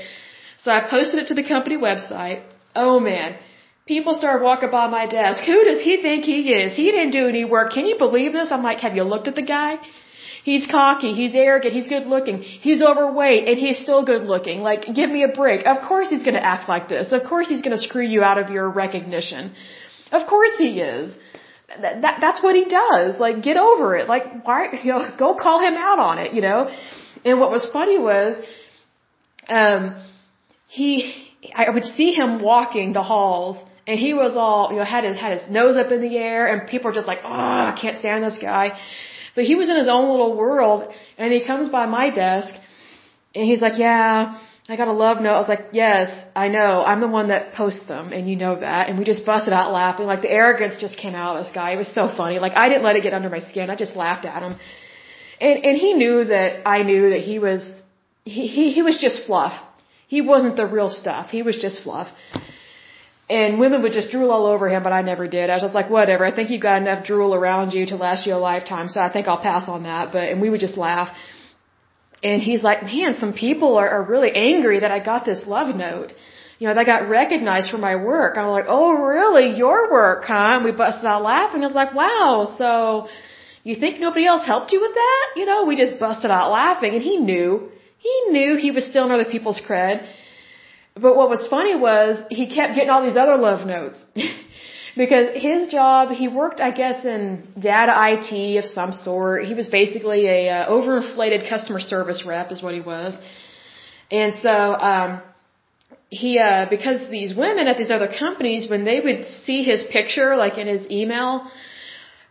A: So I posted it to the company website. Oh man. People started walking by my desk. Who does he think he is? He didn't do any work. Can you believe this? I'm like, have you looked at the guy? He's cocky, he's arrogant, he's good looking, he's overweight, and he's still good looking. Like, give me a break. Of course he's gonna act like this. Of course he's gonna screw you out of your recognition. Of course he is. That, that that's what he does. Like get over it. Like why you know go call him out on it, you know? And what was funny was um he I would see him walking the halls and he was all, you know, had his had his nose up in the air and people were just like, "Oh, I can't stand this guy." But he was in his own little world and he comes by my desk and he's like, "Yeah, I got a love note. I was like, yes, I know. I'm the one that posts them and you know that. And we just busted out laughing. Like the arrogance just came out of this guy. It was so funny. Like I didn't let it get under my skin. I just laughed at him. And, and he knew that I knew that he was, he, he, he was just fluff. He wasn't the real stuff. He was just fluff. And women would just drool all over him, but I never did. I was just like, whatever. I think you've got enough drool around you to last you a lifetime, so I think I'll pass on that. But, and we would just laugh. And he's like, man, some people are, are really angry that I got this love note. You know, they got recognized for my work. I'm like, oh, really? Your work, huh? And we busted out laughing. I was like, wow, so you think nobody else helped you with that? You know, we just busted out laughing. And he knew. He knew he was stealing other people's cred. But what was funny was he kept getting all these other love notes. because his job, he worked, I guess, in data IT of some sort. He was basically a uh, overinflated customer service rep, is what he was. And so, um, he, uh, because these women at these other companies, when they would see his picture, like in his email,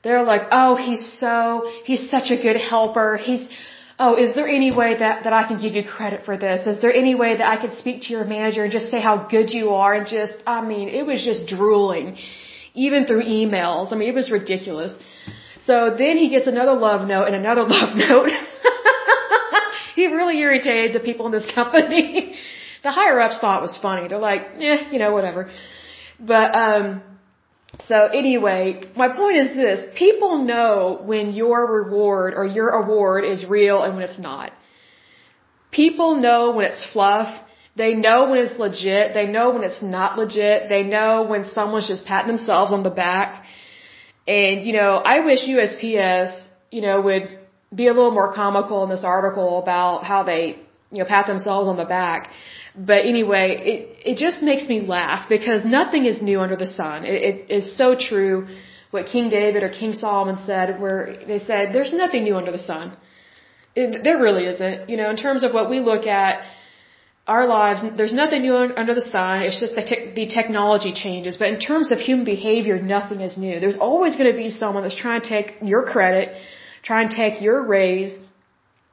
A: they're like, oh, he's so, he's such a good helper. He's, oh, is there any way that, that I can give you credit for this? Is there any way that I could speak to your manager and just say how good you are? And just, I mean, it was just drooling even through emails. I mean, it was ridiculous. So then he gets another love note and another love note. he really irritated the people in this company. the higher ups thought it was funny. They're like, eh, you know, whatever. But, um, so anyway, my point is this. People know when your reward or your award is real and when it's not. People know when it's fluff they know when it's legit. They know when it's not legit. They know when someone's just patting themselves on the back. And, you know, I wish USPS, you know, would be a little more comical in this article about how they, you know, pat themselves on the back. But anyway, it, it just makes me laugh because nothing is new under the sun. It, it is so true what King David or King Solomon said where they said, there's nothing new under the sun. It, there really isn't. You know, in terms of what we look at, our lives, there's nothing new under the sun. It's just the, te- the technology changes. But in terms of human behavior, nothing is new. There's always going to be someone that's trying to take your credit, try and take your raise,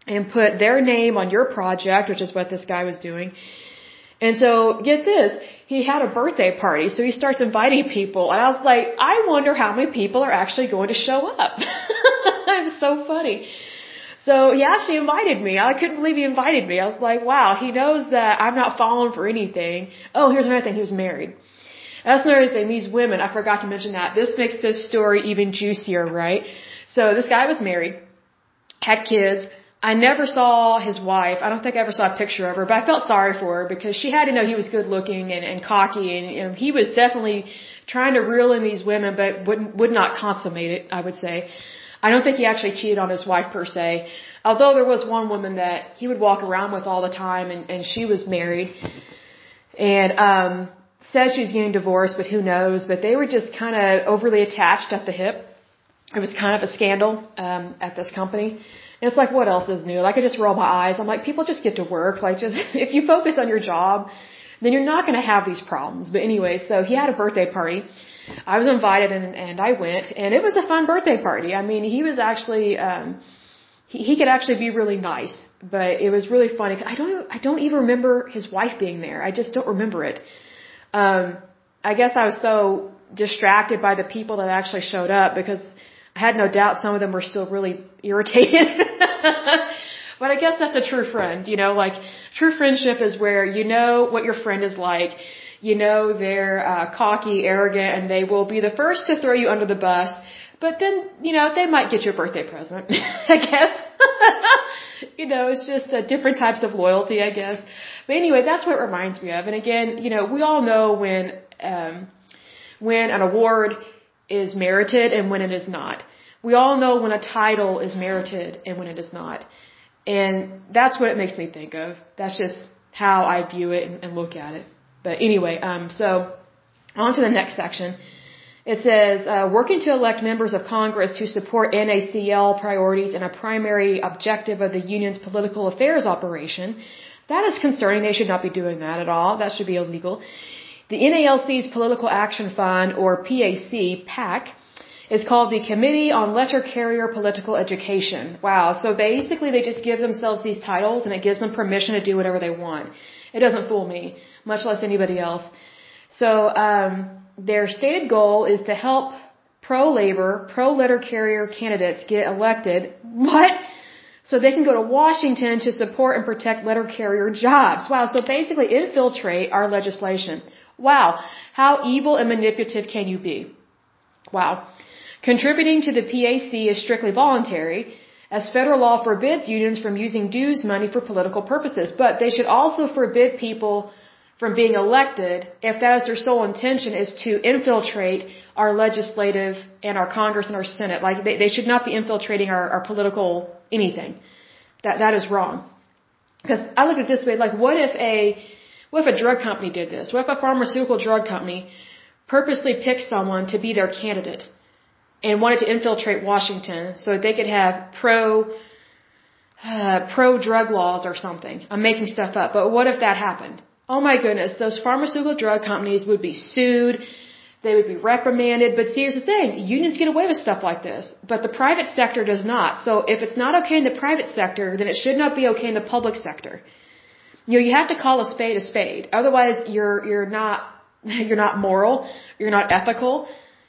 A: and put their name on your project, which is what this guy was doing. And so, get this, he had a birthday party, so he starts inviting people, and I was like, I wonder how many people are actually going to show up. it was so funny. So he actually invited me. I couldn't believe he invited me. I was like, wow, he knows that I'm not falling for anything. Oh, here's another thing. He was married. That's another thing. These women, I forgot to mention that. This makes this story even juicier, right? So this guy was married, had kids. I never saw his wife. I don't think I ever saw a picture of her, but I felt sorry for her because she had to know he was good looking and, and cocky and know, he was definitely trying to reel in these women, but would, would not consummate it, I would say. I don't think he actually cheated on his wife per se. Although there was one woman that he would walk around with all the time and, and she was married. And, um, said she getting divorced, but who knows? But they were just kind of overly attached at the hip. It was kind of a scandal, um, at this company. It's like, what else is new? Like I just roll my eyes. I'm like, people just get to work. Like just, if you focus on your job, then you're not going to have these problems. But anyway, so he had a birthday party I was invited and, and I went and it was a fun birthday party. I mean, he was actually, um, he, he could actually be really nice, but it was really funny. I don't, I don't even remember his wife being there. I just don't remember it. Um, I guess I was so distracted by the people that actually showed up because I had no doubt some of them were still really irritated. but I guess that's a true friend, you know, like true friendship is where you know what your friend is like you know they're uh, cocky, arrogant, and they will be the first to throw you under the bus. But then, you know, they might get your birthday present, I guess. you know, it's just uh, different types of loyalty, I guess. But anyway, that's what it reminds me of. And again, you know, we all know when, um, when an award is merited and when it is not. We all know when a title is merited and when it is not. And that's what it makes me think of. That's just how I view it and, and look at it. But anyway, um, so on to the next section. It says, uh, working to elect members of Congress who support NALC priorities and a primary objective of the union's political affairs operation. That is concerning. They should not be doing that at all. That should be illegal. The NALC's Political Action Fund, or PAC, PAC, is called the Committee on Letter Carrier Political Education. Wow. So basically they just give themselves these titles and it gives them permission to do whatever they want. It doesn't fool me much less anybody else. So um, their stated goal is to help pro-labor, pro-letter carrier candidates get elected. What? So they can go to Washington to support and protect letter carrier jobs. Wow. So basically infiltrate our legislation. Wow. How evil and manipulative can you be? Wow. Contributing to the PAC is strictly voluntary, as federal law forbids unions from using dues money for political purposes. But they should also forbid people from being elected if that is their sole intention is to infiltrate our legislative and our Congress and our Senate. Like they, they should not be infiltrating our, our political anything. That that is wrong. Because I look at it this way, like what if a what if a drug company did this? What if a pharmaceutical drug company purposely picked someone to be their candidate and wanted to infiltrate Washington so that they could have pro uh, pro drug laws or something? I'm making stuff up, but what if that happened? Oh my goodness, those pharmaceutical drug companies would be sued, they would be reprimanded, but see, here's the thing, unions get away with stuff like this, but the private sector does not. So if it's not okay in the private sector, then it should not be okay in the public sector. You know, you have to call a spade a spade. Otherwise, you're, you're not, you're not moral, you're not ethical,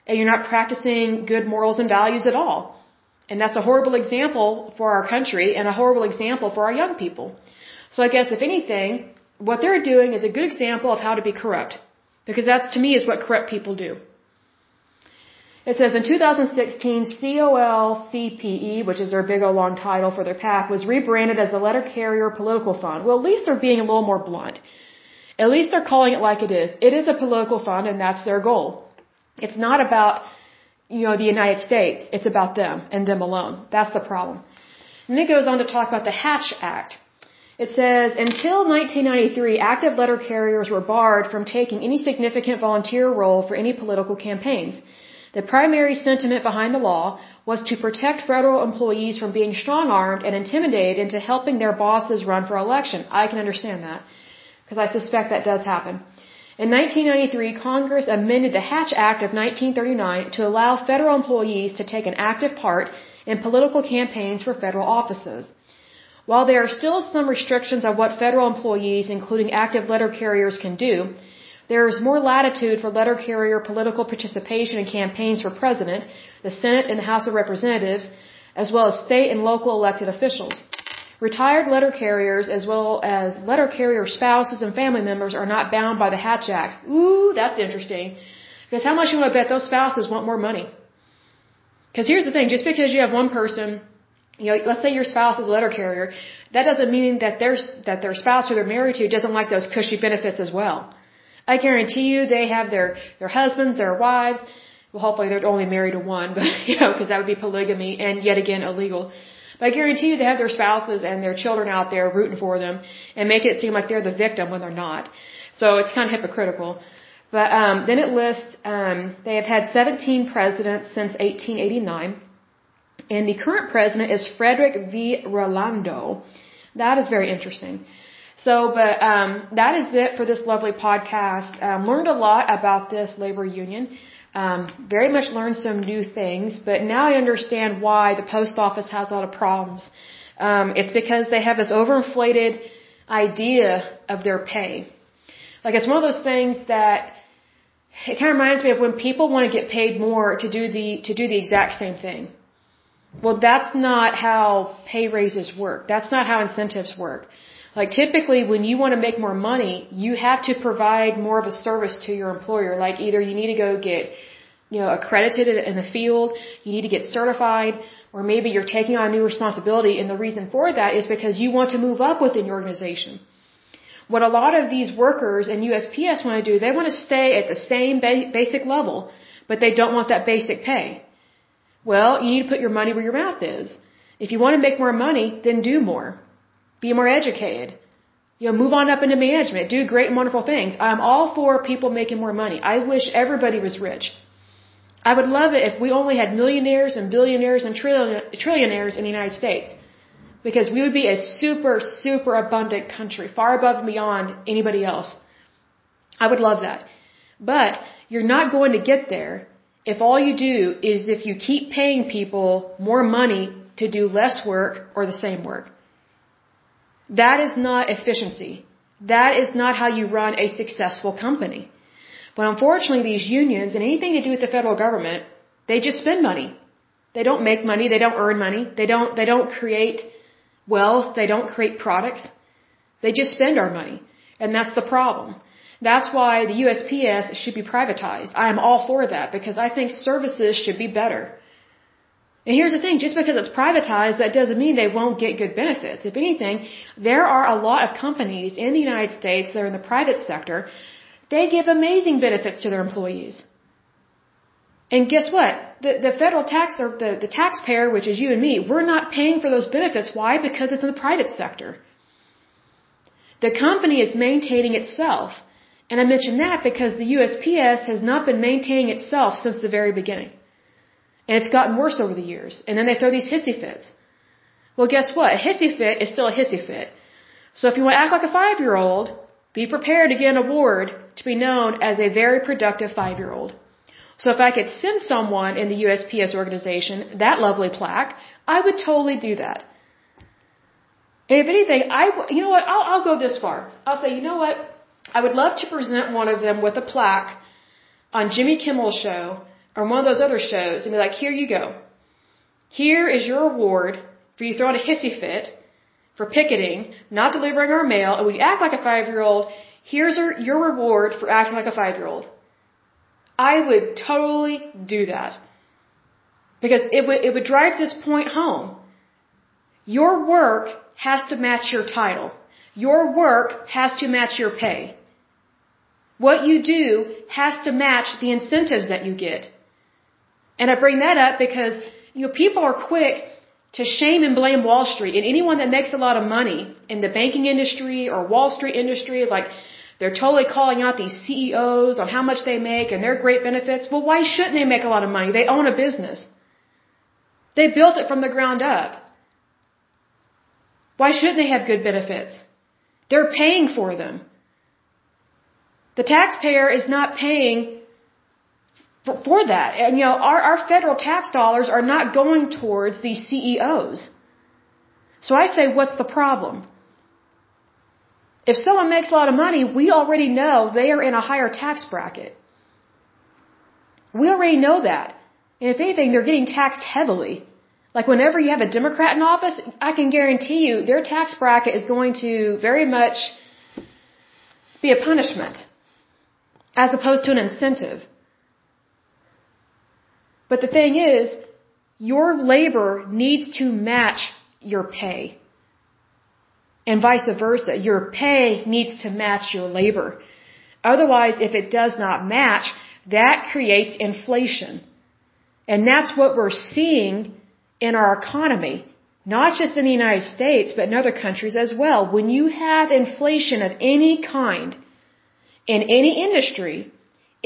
A: and you're not practicing good morals and values at all. And that's a horrible example for our country and a horrible example for our young people. So I guess if anything, what they're doing is a good example of how to be corrupt. Because that's to me is what corrupt people do. It says in 2016, COLCPE, which is their big old long title for their PAC, was rebranded as the Letter Carrier Political Fund. Well, at least they're being a little more blunt. At least they're calling it like it is. It is a political fund and that's their goal. It's not about, you know, the United States. It's about them and them alone. That's the problem. And it goes on to talk about the Hatch Act. It says, until 1993, active letter carriers were barred from taking any significant volunteer role for any political campaigns. The primary sentiment behind the law was to protect federal employees from being strong-armed and intimidated into helping their bosses run for election. I can understand that, because I suspect that does happen. In 1993, Congress amended the Hatch Act of 1939 to allow federal employees to take an active part in political campaigns for federal offices. While there are still some restrictions on what federal employees, including active letter carriers, can do, there is more latitude for letter carrier political participation in campaigns for president, the Senate, and the House of Representatives, as well as state and local elected officials. Retired letter carriers as well as letter carrier spouses and family members are not bound by the Hatch Act. Ooh, that's interesting. Because how much you want to bet those spouses want more money? Because here's the thing, just because you have one person, you know, let's say your spouse is a letter carrier, that doesn't mean that their that their spouse who they're married to doesn't like those cushy benefits as well. I guarantee you they have their their husbands, their wives. Well, hopefully they're only married to one, but you know, because that would be polygamy and yet again illegal. But I guarantee you they have their spouses and their children out there rooting for them and making it seem like they're the victim when they're not. So it's kind of hypocritical. But um, then it lists um, they have had 17 presidents since 1889, and the current president is Fredric V. Rolando. That is very interesting. So, but um, that is it for this lovely podcast. Um, learned a lot about this labor union. Um, very much learned some new things, but now I understand why the post office has a lot of problems. Um, it's because they have this overinflated idea of their pay. Like it's one of those things that it kind of reminds me of when people want to get paid more to do the to do the exact same thing. Well, that's not how pay raises work. That's not how incentives work. Like typically when you want to make more money, you have to provide more of a service to your employer. Like either you need to go get, you know, accredited in the field, you need to get certified, or maybe you're taking on a new responsibility and the reason for that is because you want to move up within your organization. What a lot of these workers and USPS want to do, they want to stay at the same ba- basic level, but they don't want that basic pay. Well, you need to put your money where your mouth is. If you want to make more money, then do more. Be more educated. You know, move on up into management. Do great and wonderful things. I'm all for people making more money. I wish everybody was rich. I would love it if we only had millionaires and billionaires and trillion, trillionaires in the United States. Because we would be a super, super abundant country, far above and beyond anybody else. I would love that. But you're not going to get there if all you do is if you keep paying people more money to do less work or the same work. That is not efficiency. That is not how you run a successful company. But unfortunately, these unions and anything to do with the federal government, they just spend money. They don't make money. They don't earn money. They don't, they don't create wealth. They don't create products. They just spend our money. And that's the problem. That's why the USPS should be privatized. I am all for that because I think services should be better. And here's the thing, just because it's privatized, that doesn't mean they won't get good benefits. If anything, there are a lot of companies in the United States that are in the private sector, they give amazing benefits to their employees. And guess what? The, the federal tax, or the, the taxpayer, which is you and me, we're not paying for those benefits. Why? Because it's in the private sector. The company is maintaining itself. And I mention that because the USPS has not been maintaining itself since the very beginning. And it's gotten worse over the years. And then they throw these hissy fits. Well, guess what? A hissy fit is still a hissy fit. So if you want to act like a five year old, be prepared to get an award to be known as a very productive five year old. So if I could send someone in the USPS organization that lovely plaque, I would totally do that. And if anything, I, you know what, I'll, I'll go this far. I'll say, you know what, I would love to present one of them with a plaque on Jimmy Kimmel's show or one of those other shows and be like, here you go. Here is your award for you throwing a hissy fit, for picketing, not delivering our mail, and when you act like a five-year-old, here's your reward for acting like a five-year-old. I would totally do that. Because it would, it would drive this point home. Your work has to match your title. Your work has to match your pay. What you do has to match the incentives that you get. And I bring that up because, you know, people are quick to shame and blame Wall Street and anyone that makes a lot of money in the banking industry or Wall Street industry, like they're totally calling out these CEOs on how much they make and their great benefits. Well, why shouldn't they make a lot of money? They own a business. They built it from the ground up. Why shouldn't they have good benefits? They're paying for them. The taxpayer is not paying for, for that. And, you know, our, our federal tax dollars are not going towards these CEOs. So I say, what's the problem? If someone makes a lot of money, we already know they are in a higher tax bracket. We already know that. And if anything, they're getting taxed heavily. Like whenever you have a Democrat in office, I can guarantee you their tax bracket is going to very much be a punishment as opposed to an incentive. But the thing is, your labor needs to match your pay. And vice versa. Your pay needs to match your labor. Otherwise, if it does not match, that creates inflation. And that's what we're seeing in our economy. Not just in the United States, but in other countries as well. When you have inflation of any kind, in any industry,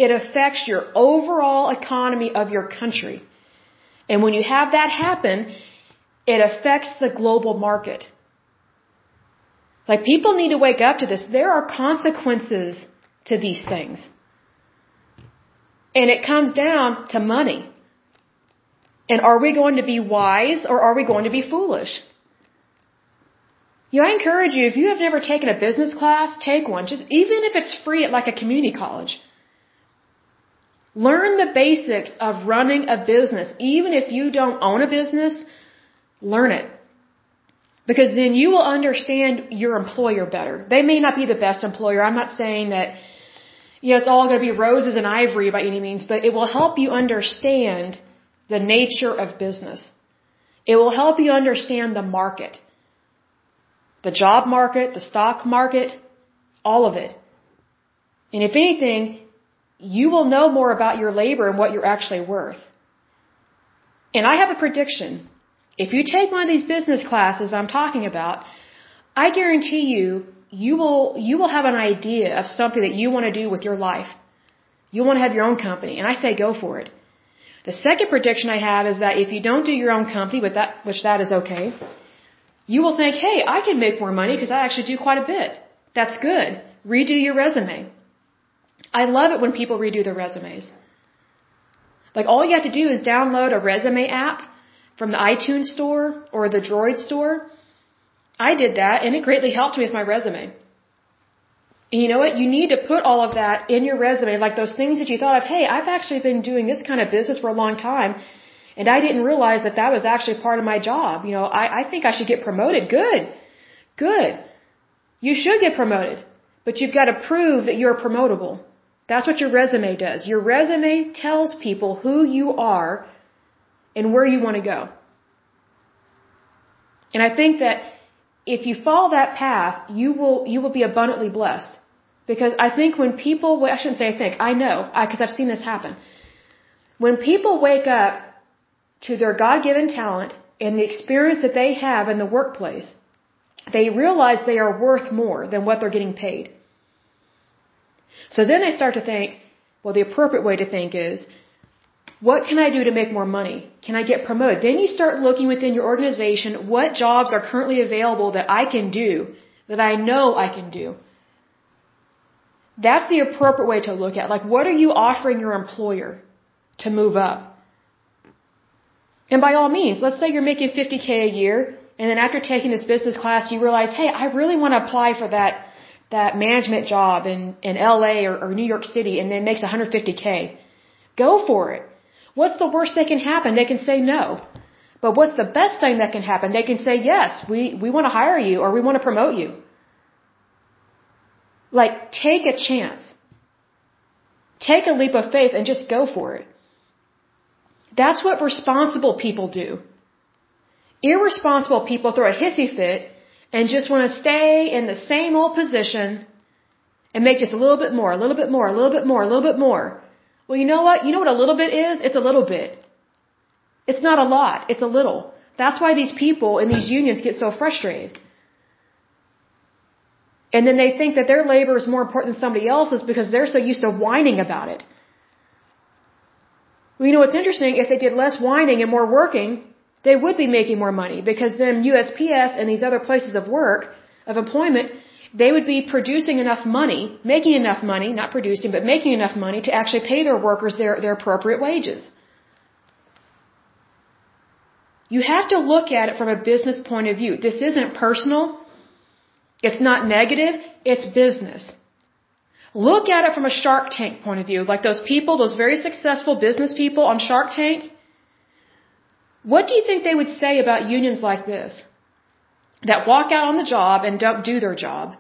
A: it affects your overall economy of your country. And when you have that happen, it affects the global market. Like people need to wake up to this. There are consequences to these things. And it comes down to money. And are we going to be wise or are we going to be foolish? You know, I encourage you, if you have never taken a business class, take one. Just even if it's free at like a community college. Learn the basics of running a business. Even if you don't own a business, learn it. Because then you will understand your employer better. They may not be the best employer. I'm not saying that, you know, it's all going to be roses and ivory by any means, but it will help you understand the nature of business. It will help you understand the market the job market, the stock market, all of it. And if anything, you will know more about your labor and what you're actually worth. And I have a prediction. If you take one of these business classes I'm talking about, I guarantee you, you will, you will have an idea of something that you want to do with your life. You want to have your own company. And I say go for it. The second prediction I have is that if you don't do your own company, with that, which that is okay, you will think, hey, I can make more money because I actually do quite a bit. That's good. Redo your resume. I love it when people redo their resumes. Like all you have to do is download a resume app from the iTunes store or the Droid store. I did that and it greatly helped me with my resume. And you know what? You need to put all of that in your resume, like those things that you thought of, hey, I've actually been doing this kind of business for a long time and I didn't realize that that was actually part of my job. You know, I, I think I should get promoted. Good. Good. You should get promoted. But you've got to prove that you're promotable. That's what your resume does. Your resume tells people who you are and where you want to go. And I think that if you follow that path, you will, you will be abundantly blessed. Because I think when people, I shouldn't say I think, I know, because I've seen this happen. When people wake up to their God given talent and the experience that they have in the workplace, they realize they are worth more than what they're getting paid. So then they start to think, well, the appropriate way to think is, what can I do to make more money? Can I get promoted? Then you start looking within your organization what jobs are currently available that I can do, that I know I can do. That's the appropriate way to look at. Like, what are you offering your employer to move up? And by all means, let's say you're making 50k a year, and then after taking this business class, you realize, hey, I really want to apply for that that management job in in LA or, or New York City, and then makes 150k. Go for it. What's the worst that can happen? They can say no. But what's the best thing that can happen? They can say yes. We we want to hire you or we want to promote you. Like take a chance. Take a leap of faith and just go for it. That's what responsible people do. Irresponsible people throw a hissy fit and just want to stay in the same old position and make just a little bit more, a little bit more, a little bit more, a little bit more. Well, you know what? You know what a little bit is? It's a little bit. It's not a lot. It's a little. That's why these people in these unions get so frustrated. And then they think that their labor is more important than somebody else's because they're so used to whining about it. Well, you know what's interesting? If they did less whining and more working, they would be making more money because then USPS and these other places of work, of employment, they would be producing enough money, making enough money, not producing, but making enough money to actually pay their workers their, their appropriate wages. You have to look at it from a business point of view. This isn't personal. It's not negative. It's business. Look at it from a Shark Tank point of view. Like those people, those very successful business people on Shark Tank, What do you think they would say about unions like this? That walk out on the job and don't do their job.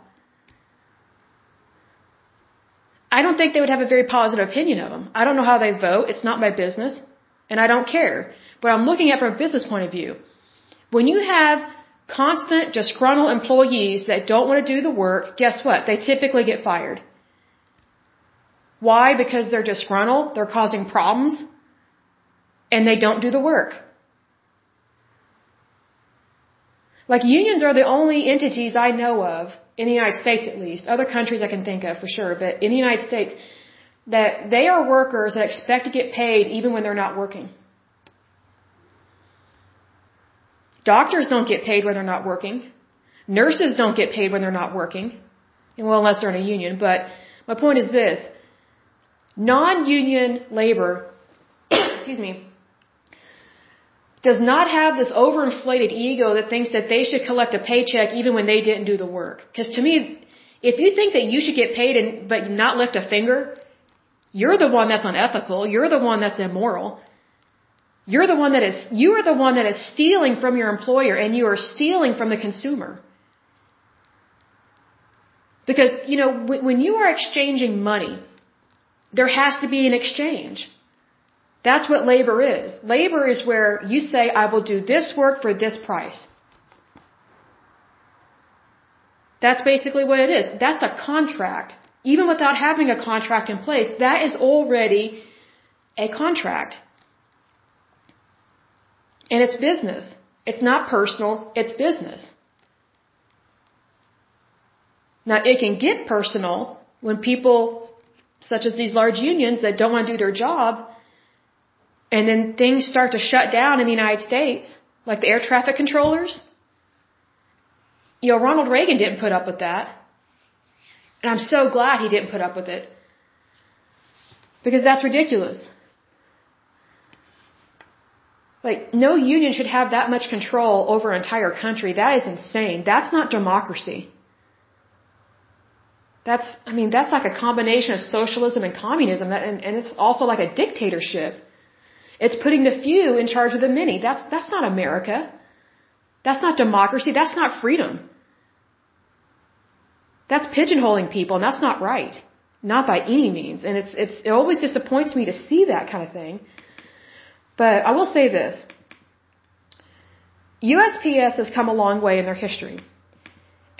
A: I don't think they would have a very positive opinion of them. I don't know how they vote. It's not my business. And I don't care. But I'm looking at it from a business point of view. When you have constant disgruntled employees that don't want to do the work, guess what? They typically get fired. Why? Because they're disgruntled, they're causing problems, and they don't do the work. Like unions are the only entities I know of, in the United States at least, other countries I can think of for sure, but in the United States, that they are workers that expect to get paid even when they're not working. Doctors don't get paid when they're not working. Nurses don't get paid when they're not working. Well, unless they're in a union. But my point is this. Non-union labor, excuse me, does not have this overinflated ego that thinks that they should collect a paycheck even when they didn't do the work. Because to me, if you think that you should get paid and, but not lift a finger, you're the one that's unethical. You're the one that's immoral. You're the one that is, you are the one that is stealing from your employer and you are stealing from the consumer. Because, you know, when you are exchanging money, there has to be an exchange. That's what labor is. Labor is where you say, I will do this work for this price. That's basically what it is. That's a contract. Even without having a contract in place, that is already a contract. And it's business. It's not personal, it's business. Now, it can get personal when people, such as these large unions that don't want to do their job, and then things start to shut down in the United States, like the air traffic controllers. You know, Ronald Reagan didn't put up with that. And I'm so glad he didn't put up with it. Because that's ridiculous. Like, no union should have that much control over an entire country. That is insane. That's not democracy. That's, I mean, that's like a combination of socialism and communism, and, and it's also like a dictatorship. It's putting the few in charge of the many. That's, that's not America. That's not democracy. That's not freedom. That's pigeonholing people, and that's not right. Not by any means. And it's, it's, it always disappoints me to see that kind of thing. But I will say this. USPS has come a long way in their history.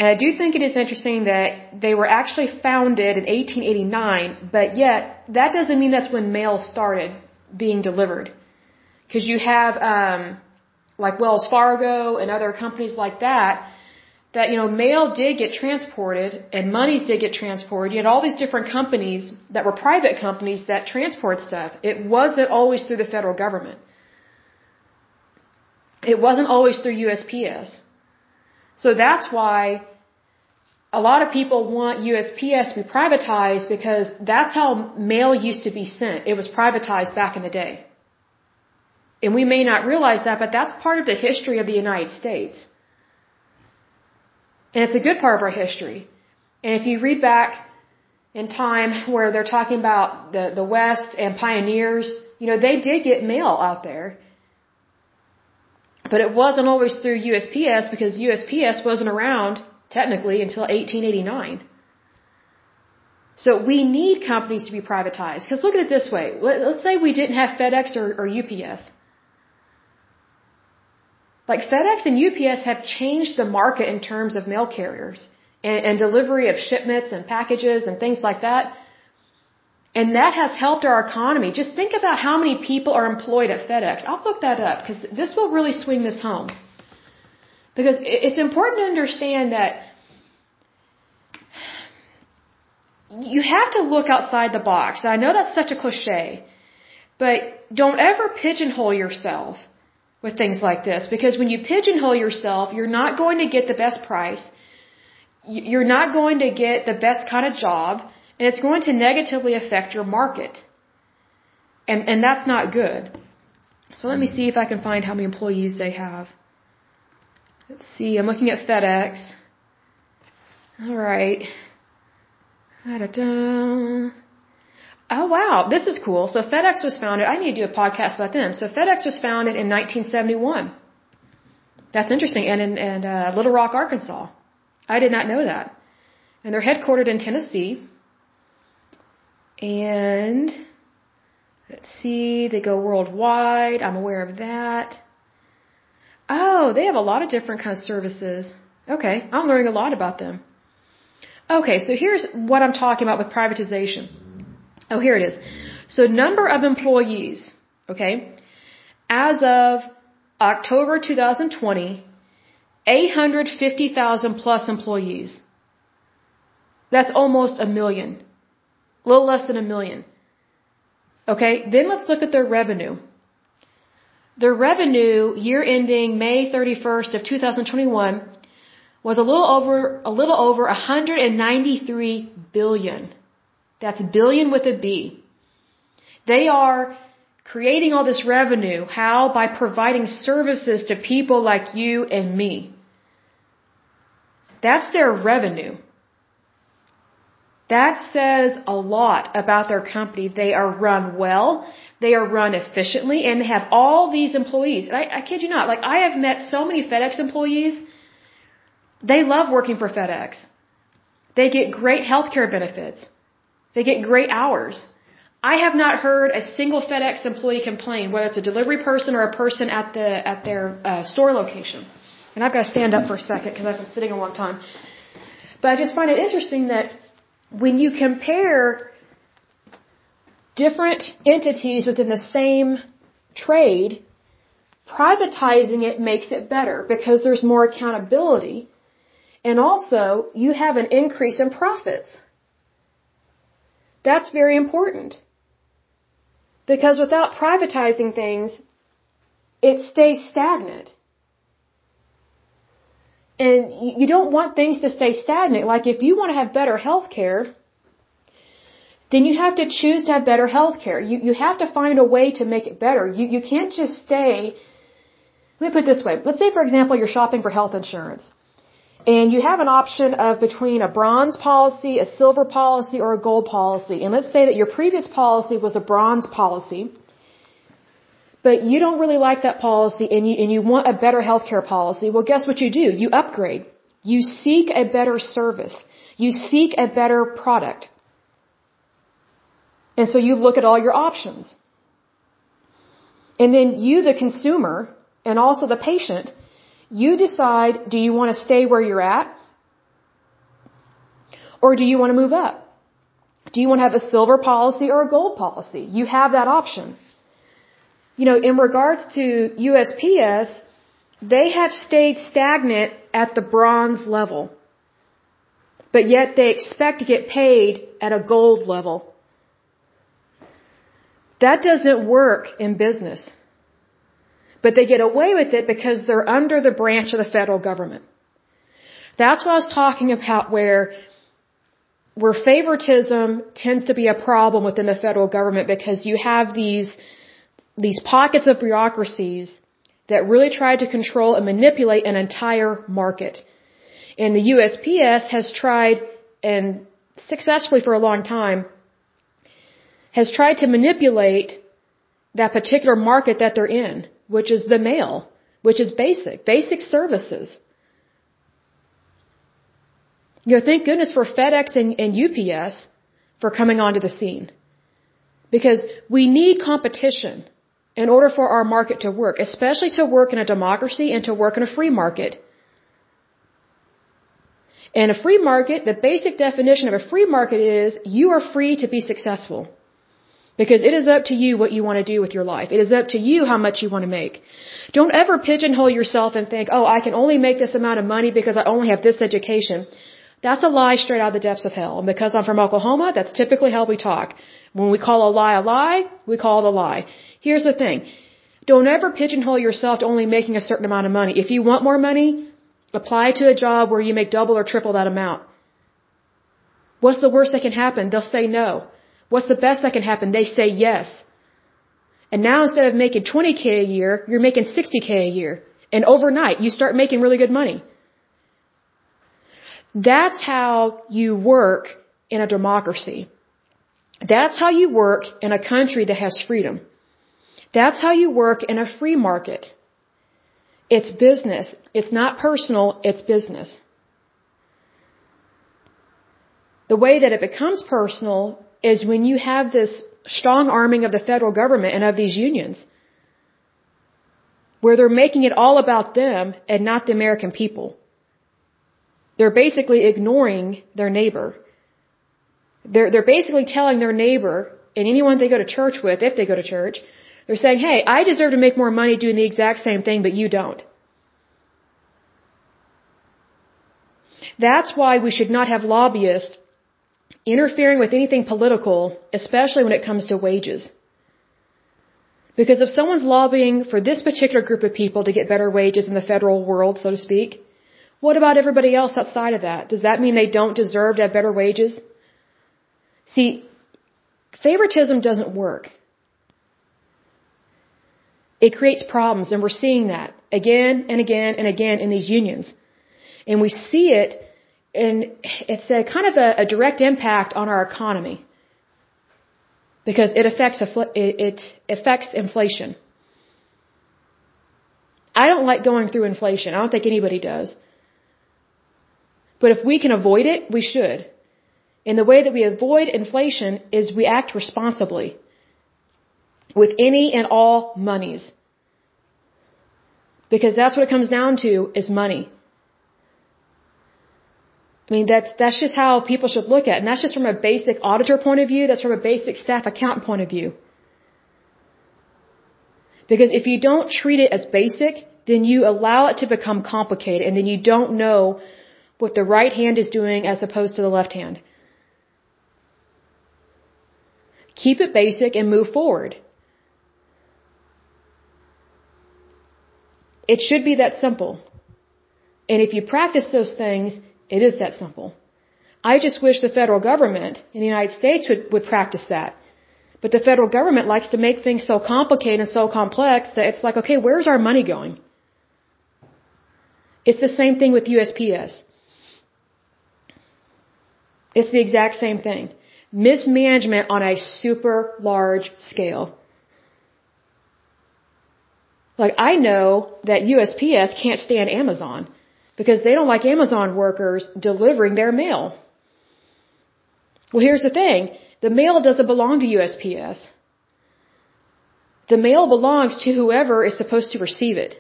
A: And I do think it is interesting that they were actually founded in 1889, but yet that doesn't mean that's when mail started being delivered. Because you have, um, like Wells Fargo and other companies like that that, you know, mail did get transported and monies did get transported. You had all these different companies that were private companies that transport stuff. It wasn't always through the federal government. It wasn't always through USPS. So that's why a lot of people want USPS to be privatized because that's how mail used to be sent. It was privatized back in the day. And we may not realize that, but that's part of the history of the United States. And it's a good part of our history. And if you read back in time where they're talking about the, the West and pioneers, you know, they did get mail out there. But it wasn't always through USPS because USPS wasn't around technically until 1889. So we need companies to be privatized. Because look at it this way. Let, us say we didn't have FedEx or, or UPS. Like FedEx and UPS have changed the market in terms of mail carriers and, and delivery of shipments and packages and things like that. And that has helped our economy. Just think about how many people are employed at FedEx. I'll look that up because this will really swing this home. Because it's important to understand that you have to look outside the box. I know that's such a cliche, but don't ever pigeonhole yourself with things like this because when you pigeonhole yourself, you're not going to get the best price. You're not going to get the best kind of job and it's going to negatively affect your market. And, and that's not good. So let me see if I can find how many employees they have. Let's see, I'm looking at FedEx. All right. Oh wow, this is cool. So FedEx was founded, I need to do a podcast about them. So FedEx was founded in 1971. That's interesting. And in, in uh, Little Rock, Arkansas. I did not know that. And they're headquartered in Tennessee. And let's see, they go worldwide. I'm aware of that. Oh, they have a lot of different kinds of services. Okay, I'm learning a lot about them. Okay, so here's what I'm talking about with privatization. Oh, here it is. So number of employees, okay, as of October 2020, 850,000 plus employees. That's almost a million. A little less than a million. Okay, then let's look at their revenue. Their revenue year ending May 31st of 2021 was a little over a little over 193 billion. That's billion with a B. They are creating all this revenue. How? By providing services to people like you and me. That's their revenue. That says a lot about their company. They are run well. They are run efficiently and they have all these employees. And I, I kid you not, like I have met so many FedEx employees. They love working for FedEx. They get great healthcare benefits. They get great hours. I have not heard a single FedEx employee complain, whether it's a delivery person or a person at the at their uh, store location. And I've got to stand up for a second because I've been sitting a long time. But I just find it interesting that when you compare different entities within the same trade, privatizing it makes it better because there's more accountability. And also, you have an increase in profits. That's very important. Because without privatizing things, it stays stagnant. And you don't want things to stay stagnant. Like if you want to have better health care, then you have to choose to have better health care. You, you have to find a way to make it better. You, you can't just stay. Let me put it this way. Let's say, for example, you're shopping for health insurance. And you have an option of between a bronze policy, a silver policy, or a gold policy. And let's say that your previous policy was a bronze policy, but you don't really like that policy and you, and you want a better healthcare policy. Well, guess what you do? You upgrade. You seek a better service. You seek a better product. And so you look at all your options. And then you, the consumer, and also the patient, you decide, do you want to stay where you're at? Or do you want to move up? Do you want to have a silver policy or a gold policy? You have that option. You know, in regards to USPS, they have stayed stagnant at the bronze level. But yet they expect to get paid at a gold level. That doesn't work in business. But they get away with it because they're under the branch of the federal government. That's what I was talking about where where favoritism tends to be a problem within the federal government because you have these these pockets of bureaucracies that really try to control and manipulate an entire market. And the USPS has tried and successfully for a long time has tried to manipulate that particular market that they're in which is the mail, which is basic, basic services. You know, thank goodness for FedEx and, and UPS for coming onto the scene. Because we need competition in order for our market to work, especially to work in a democracy and to work in a free market. And a free market, the basic definition of a free market is you are free to be successful. Because it is up to you what you want to do with your life. It is up to you how much you want to make. Don't ever pigeonhole yourself and think, oh, I can only make this amount of money because I only have this education. That's a lie straight out of the depths of hell. And because I'm from Oklahoma, that's typically how we talk. When we call a lie a lie, we call it a lie. Here's the thing. Don't ever pigeonhole yourself to only making a certain amount of money. If you want more money, apply to a job where you make double or triple that amount. What's the worst that can happen? They'll say no. What's the best that can happen? They say yes. And now instead of making 20k a year, you're making 60k a year. And overnight, you start making really good money. That's how you work in a democracy. That's how you work in a country that has freedom. That's how you work in a free market. It's business. It's not personal, it's business. The way that it becomes personal is when you have this strong arming of the federal government and of these unions, where they're making it all about them and not the American people. They're basically ignoring their neighbor. They're, they're basically telling their neighbor and anyone they go to church with, if they go to church, they're saying, hey, I deserve to make more money doing the exact same thing, but you don't. That's why we should not have lobbyists interfering with anything political, especially when it comes to wages. Because if someone's lobbying for this particular group of people to get better wages in the federal world, so to speak, what about everybody else outside of that? Does that mean they don't deserve to have better wages? See, favoritism doesn't work. It creates problems, and we're seeing that again and again and again in these unions. And we see it, and it's a kind of a, a direct impact on our economy because it affects it affects inflation. I don't like going through inflation. I don't think anybody does. But if we can avoid it, we should. And the way that we avoid inflation is we act responsibly with any and all monies. Because that's what it comes down to is money. I mean, that's, that's just how people should look at it. And that's just from a basic auditor point of view. That's from a basic staff accountant point of view. Because if you don't treat it as basic, then you allow it to become complicated and then you don't know what the right hand is doing as opposed to the left hand. Keep it basic and move forward. It should be that simple. And if you practice those things, it is that simple. I just wish the federal government in the United States would, would practice that. But the federal government likes to make things so complicated and so complex that it's like, okay, where's our money going? It's the same thing with USPS. It's the exact same thing. Mismanagement on a super large scale. Like I know that USPS can't stand Amazon because they don't like Amazon workers delivering their mail. Well, here's the thing. The mail doesn't belong to USPS. The mail belongs to whoever is supposed to receive it.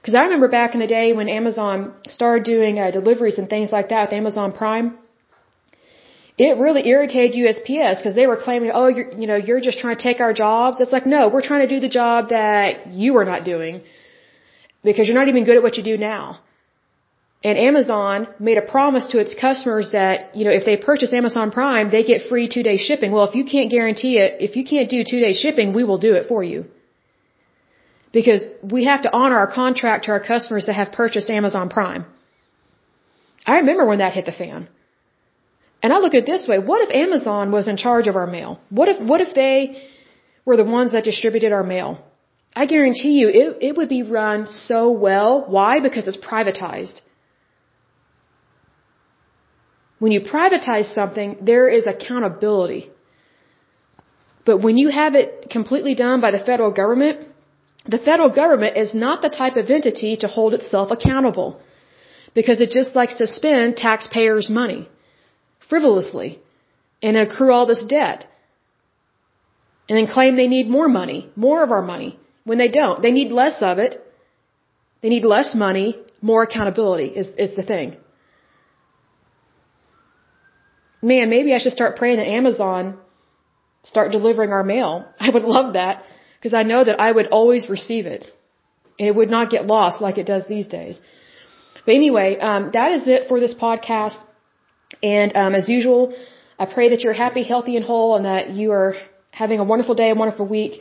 A: Because I remember back in the day when Amazon started doing uh, deliveries and things like that with Amazon Prime, it really irritated USPS because they were claiming, oh, you're, you know, you're just trying to take our jobs. It's like, no, we're trying to do the job that you are not doing because you're not even good at what you do now. And Amazon made a promise to its customers that, you know, if they purchase Amazon Prime, they get free two day shipping. Well, if you can't guarantee it, if you can't do two day shipping, we will do it for you. Because we have to honor our contract to our customers that have purchased Amazon Prime. I remember when that hit the fan. And I look at it this way, what if Amazon was in charge of our mail? What if, what if they were the ones that distributed our mail? I guarantee you it, it would be run so well. Why? Because it's privatized. When you privatize something, there is accountability. But when you have it completely done by the federal government, the federal government is not the type of entity to hold itself accountable because it just likes to spend taxpayers' money frivolously and accrue all this debt and then claim they need more money, more of our money, when they don't. They need less of it. They need less money, more accountability is, is the thing. Man, maybe I should start praying that Amazon start delivering our mail. I would love that because I know that I would always receive it and it would not get lost like it does these days. But anyway, um, that is it for this podcast. And um, as usual, I pray that you're happy, healthy, and whole, and that you are having a wonderful day, a wonderful week.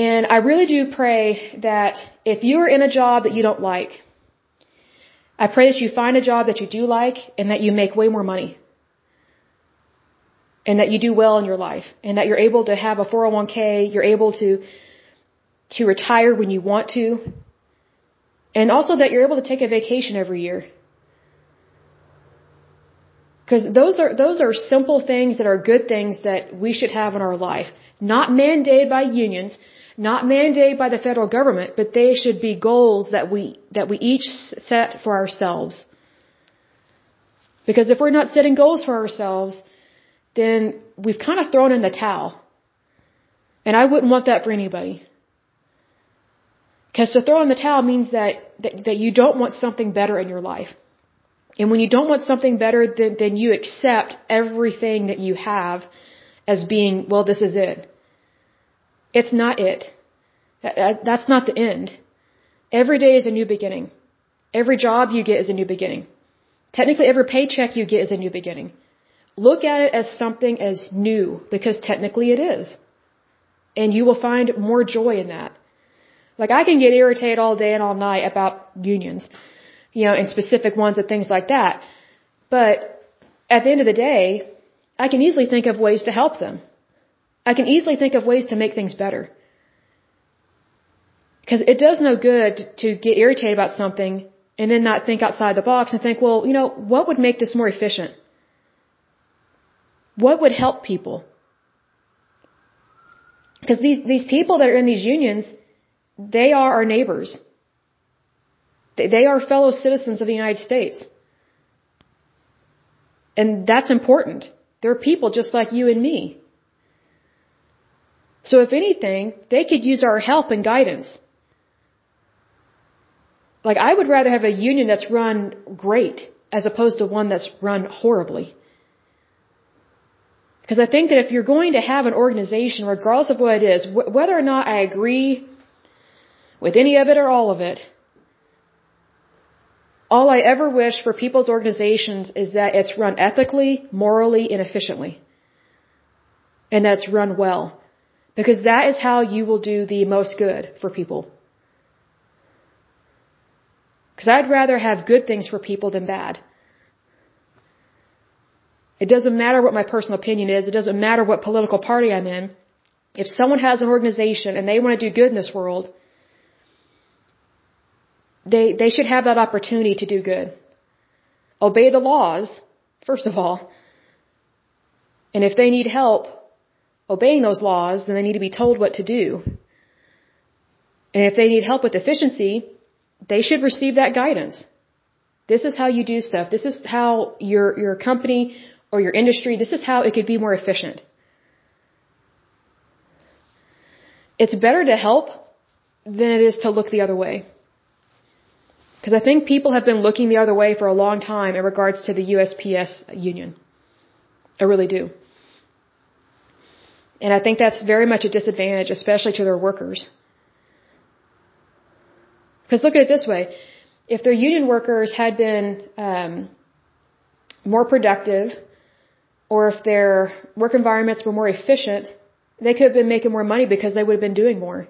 A: And I really do pray that if you are in a job that you don't like, I pray that you find a job that you do like and that you make way more money and that you do well in your life and that you're able to have a 401k, you're able to to retire when you want to and also that you're able to take a vacation every year. Because those are, those are simple things that are good things that we should have in our life. Not mandated by unions, not mandated by the federal government, but they should be goals that we, that we each set for ourselves. Because if we're not setting goals for ourselves, then we've kind of thrown in the towel. And I wouldn't want that for anybody. Because to throw in the towel means that, that, that you don't want something better in your life. And when you don't want something better, then, then you accept everything that you have as being, well, this is it. It's not it. That, that, that's not the end. Every day is a new beginning. Every job you get is a new beginning. Technically, every paycheck you get is a new beginning. Look at it as something as new, because technically it is. And you will find more joy in that. Like I can get irritated all day and all night about unions, you know, and specific ones and things like that. But at the end of the day, I can easily think of ways to help them. I can easily think of ways to make things better. Because it does no good to get irritated about something and then not think outside the box and think, well, you know, what would make this more efficient? What would help people? Because these, these people that are in these unions, they are our neighbors. They they are fellow citizens of the United States. And that's important. They're people just like you and me. So if anything, they could use our help and guidance. Like I would rather have a union that's run great as opposed to one that's run horribly. Because I think that if you're going to have an organization, regardless of what it is, whether or not I agree with any of it or all of it. All I ever wish for people's organizations is that it's run ethically, morally, and efficiently. And that's run well. Because that is how you will do the most good for people. Because I'd rather have good things for people than bad. It doesn't matter what my personal opinion is. It doesn't matter what political party I'm in. If someone has an organization and they want to do good in this world, they, they should have that opportunity to do good. Obey the laws, first of all. And if they need help obeying those laws, then they need to be told what to do. And if they need help with efficiency, they should receive that guidance. This is how you do stuff. This is how your, your company or your industry, this is how it could be more efficient. It's better to help than it is to look the other way. Because I think people have been looking the other way for a long time in regards to the USPS union. I really do. And I think that's very much a disadvantage, especially to their workers. Because look at it this way. If their union workers had been um, more productive, or if their work environments were more efficient, they could have been making more money because they would have been doing more.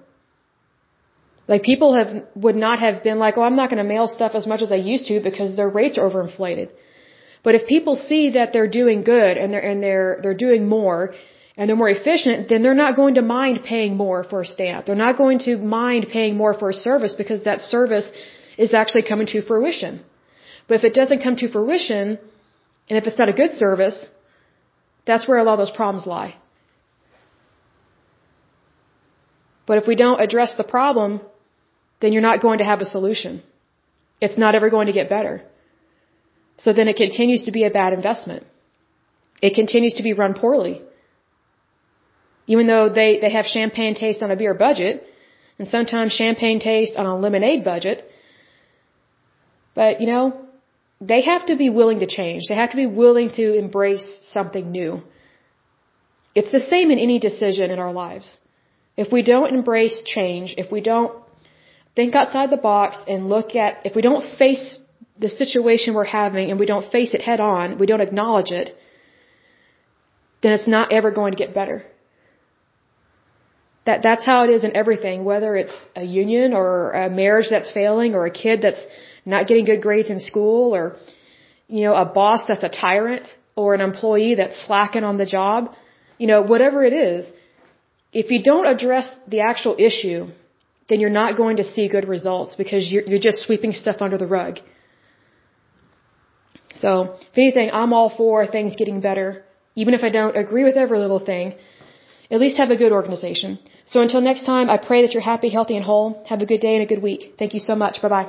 A: Like people have would not have been like, oh, I'm not going to mail stuff as much as I used to because their rates are overinflated. But if people see that they're doing good and they're and they're they're doing more and they're more efficient, then they're not going to mind paying more for a stamp. They're not going to mind paying more for a service because that service is actually coming to fruition. But if it doesn't come to fruition, and if it's not a good service, that's where a lot of those problems lie. But if we don't address the problem, then you're not going to have a solution. It's not ever going to get better. So then it continues to be a bad investment. It continues to be run poorly. Even though they, they have champagne taste on a beer budget, and sometimes champagne taste on a lemonade budget. But, you know, they have to be willing to change. They have to be willing to embrace something new. It's the same in any decision in our lives. If we don't embrace change, if we don't think outside the box and look at, if we don't face the situation we're having and we don't face it head on, we don't acknowledge it, then it's not ever going to get better. That, that's how it is in everything, whether it's a union or a marriage that's failing or a kid that's not getting good grades in school or, you know, a boss that's a tyrant or an employee that's slacking on the job, you know, whatever it is, if you don't address the actual issue, then you're not going to see good results because you're, you're just sweeping stuff under the rug. So, if anything, I'm all for things getting better, even if I don't agree with every little thing. At least have a good organization. So until next time, I pray that you're happy, healthy, and whole. Have a good day and a good week. Thank you so much. Bye bye.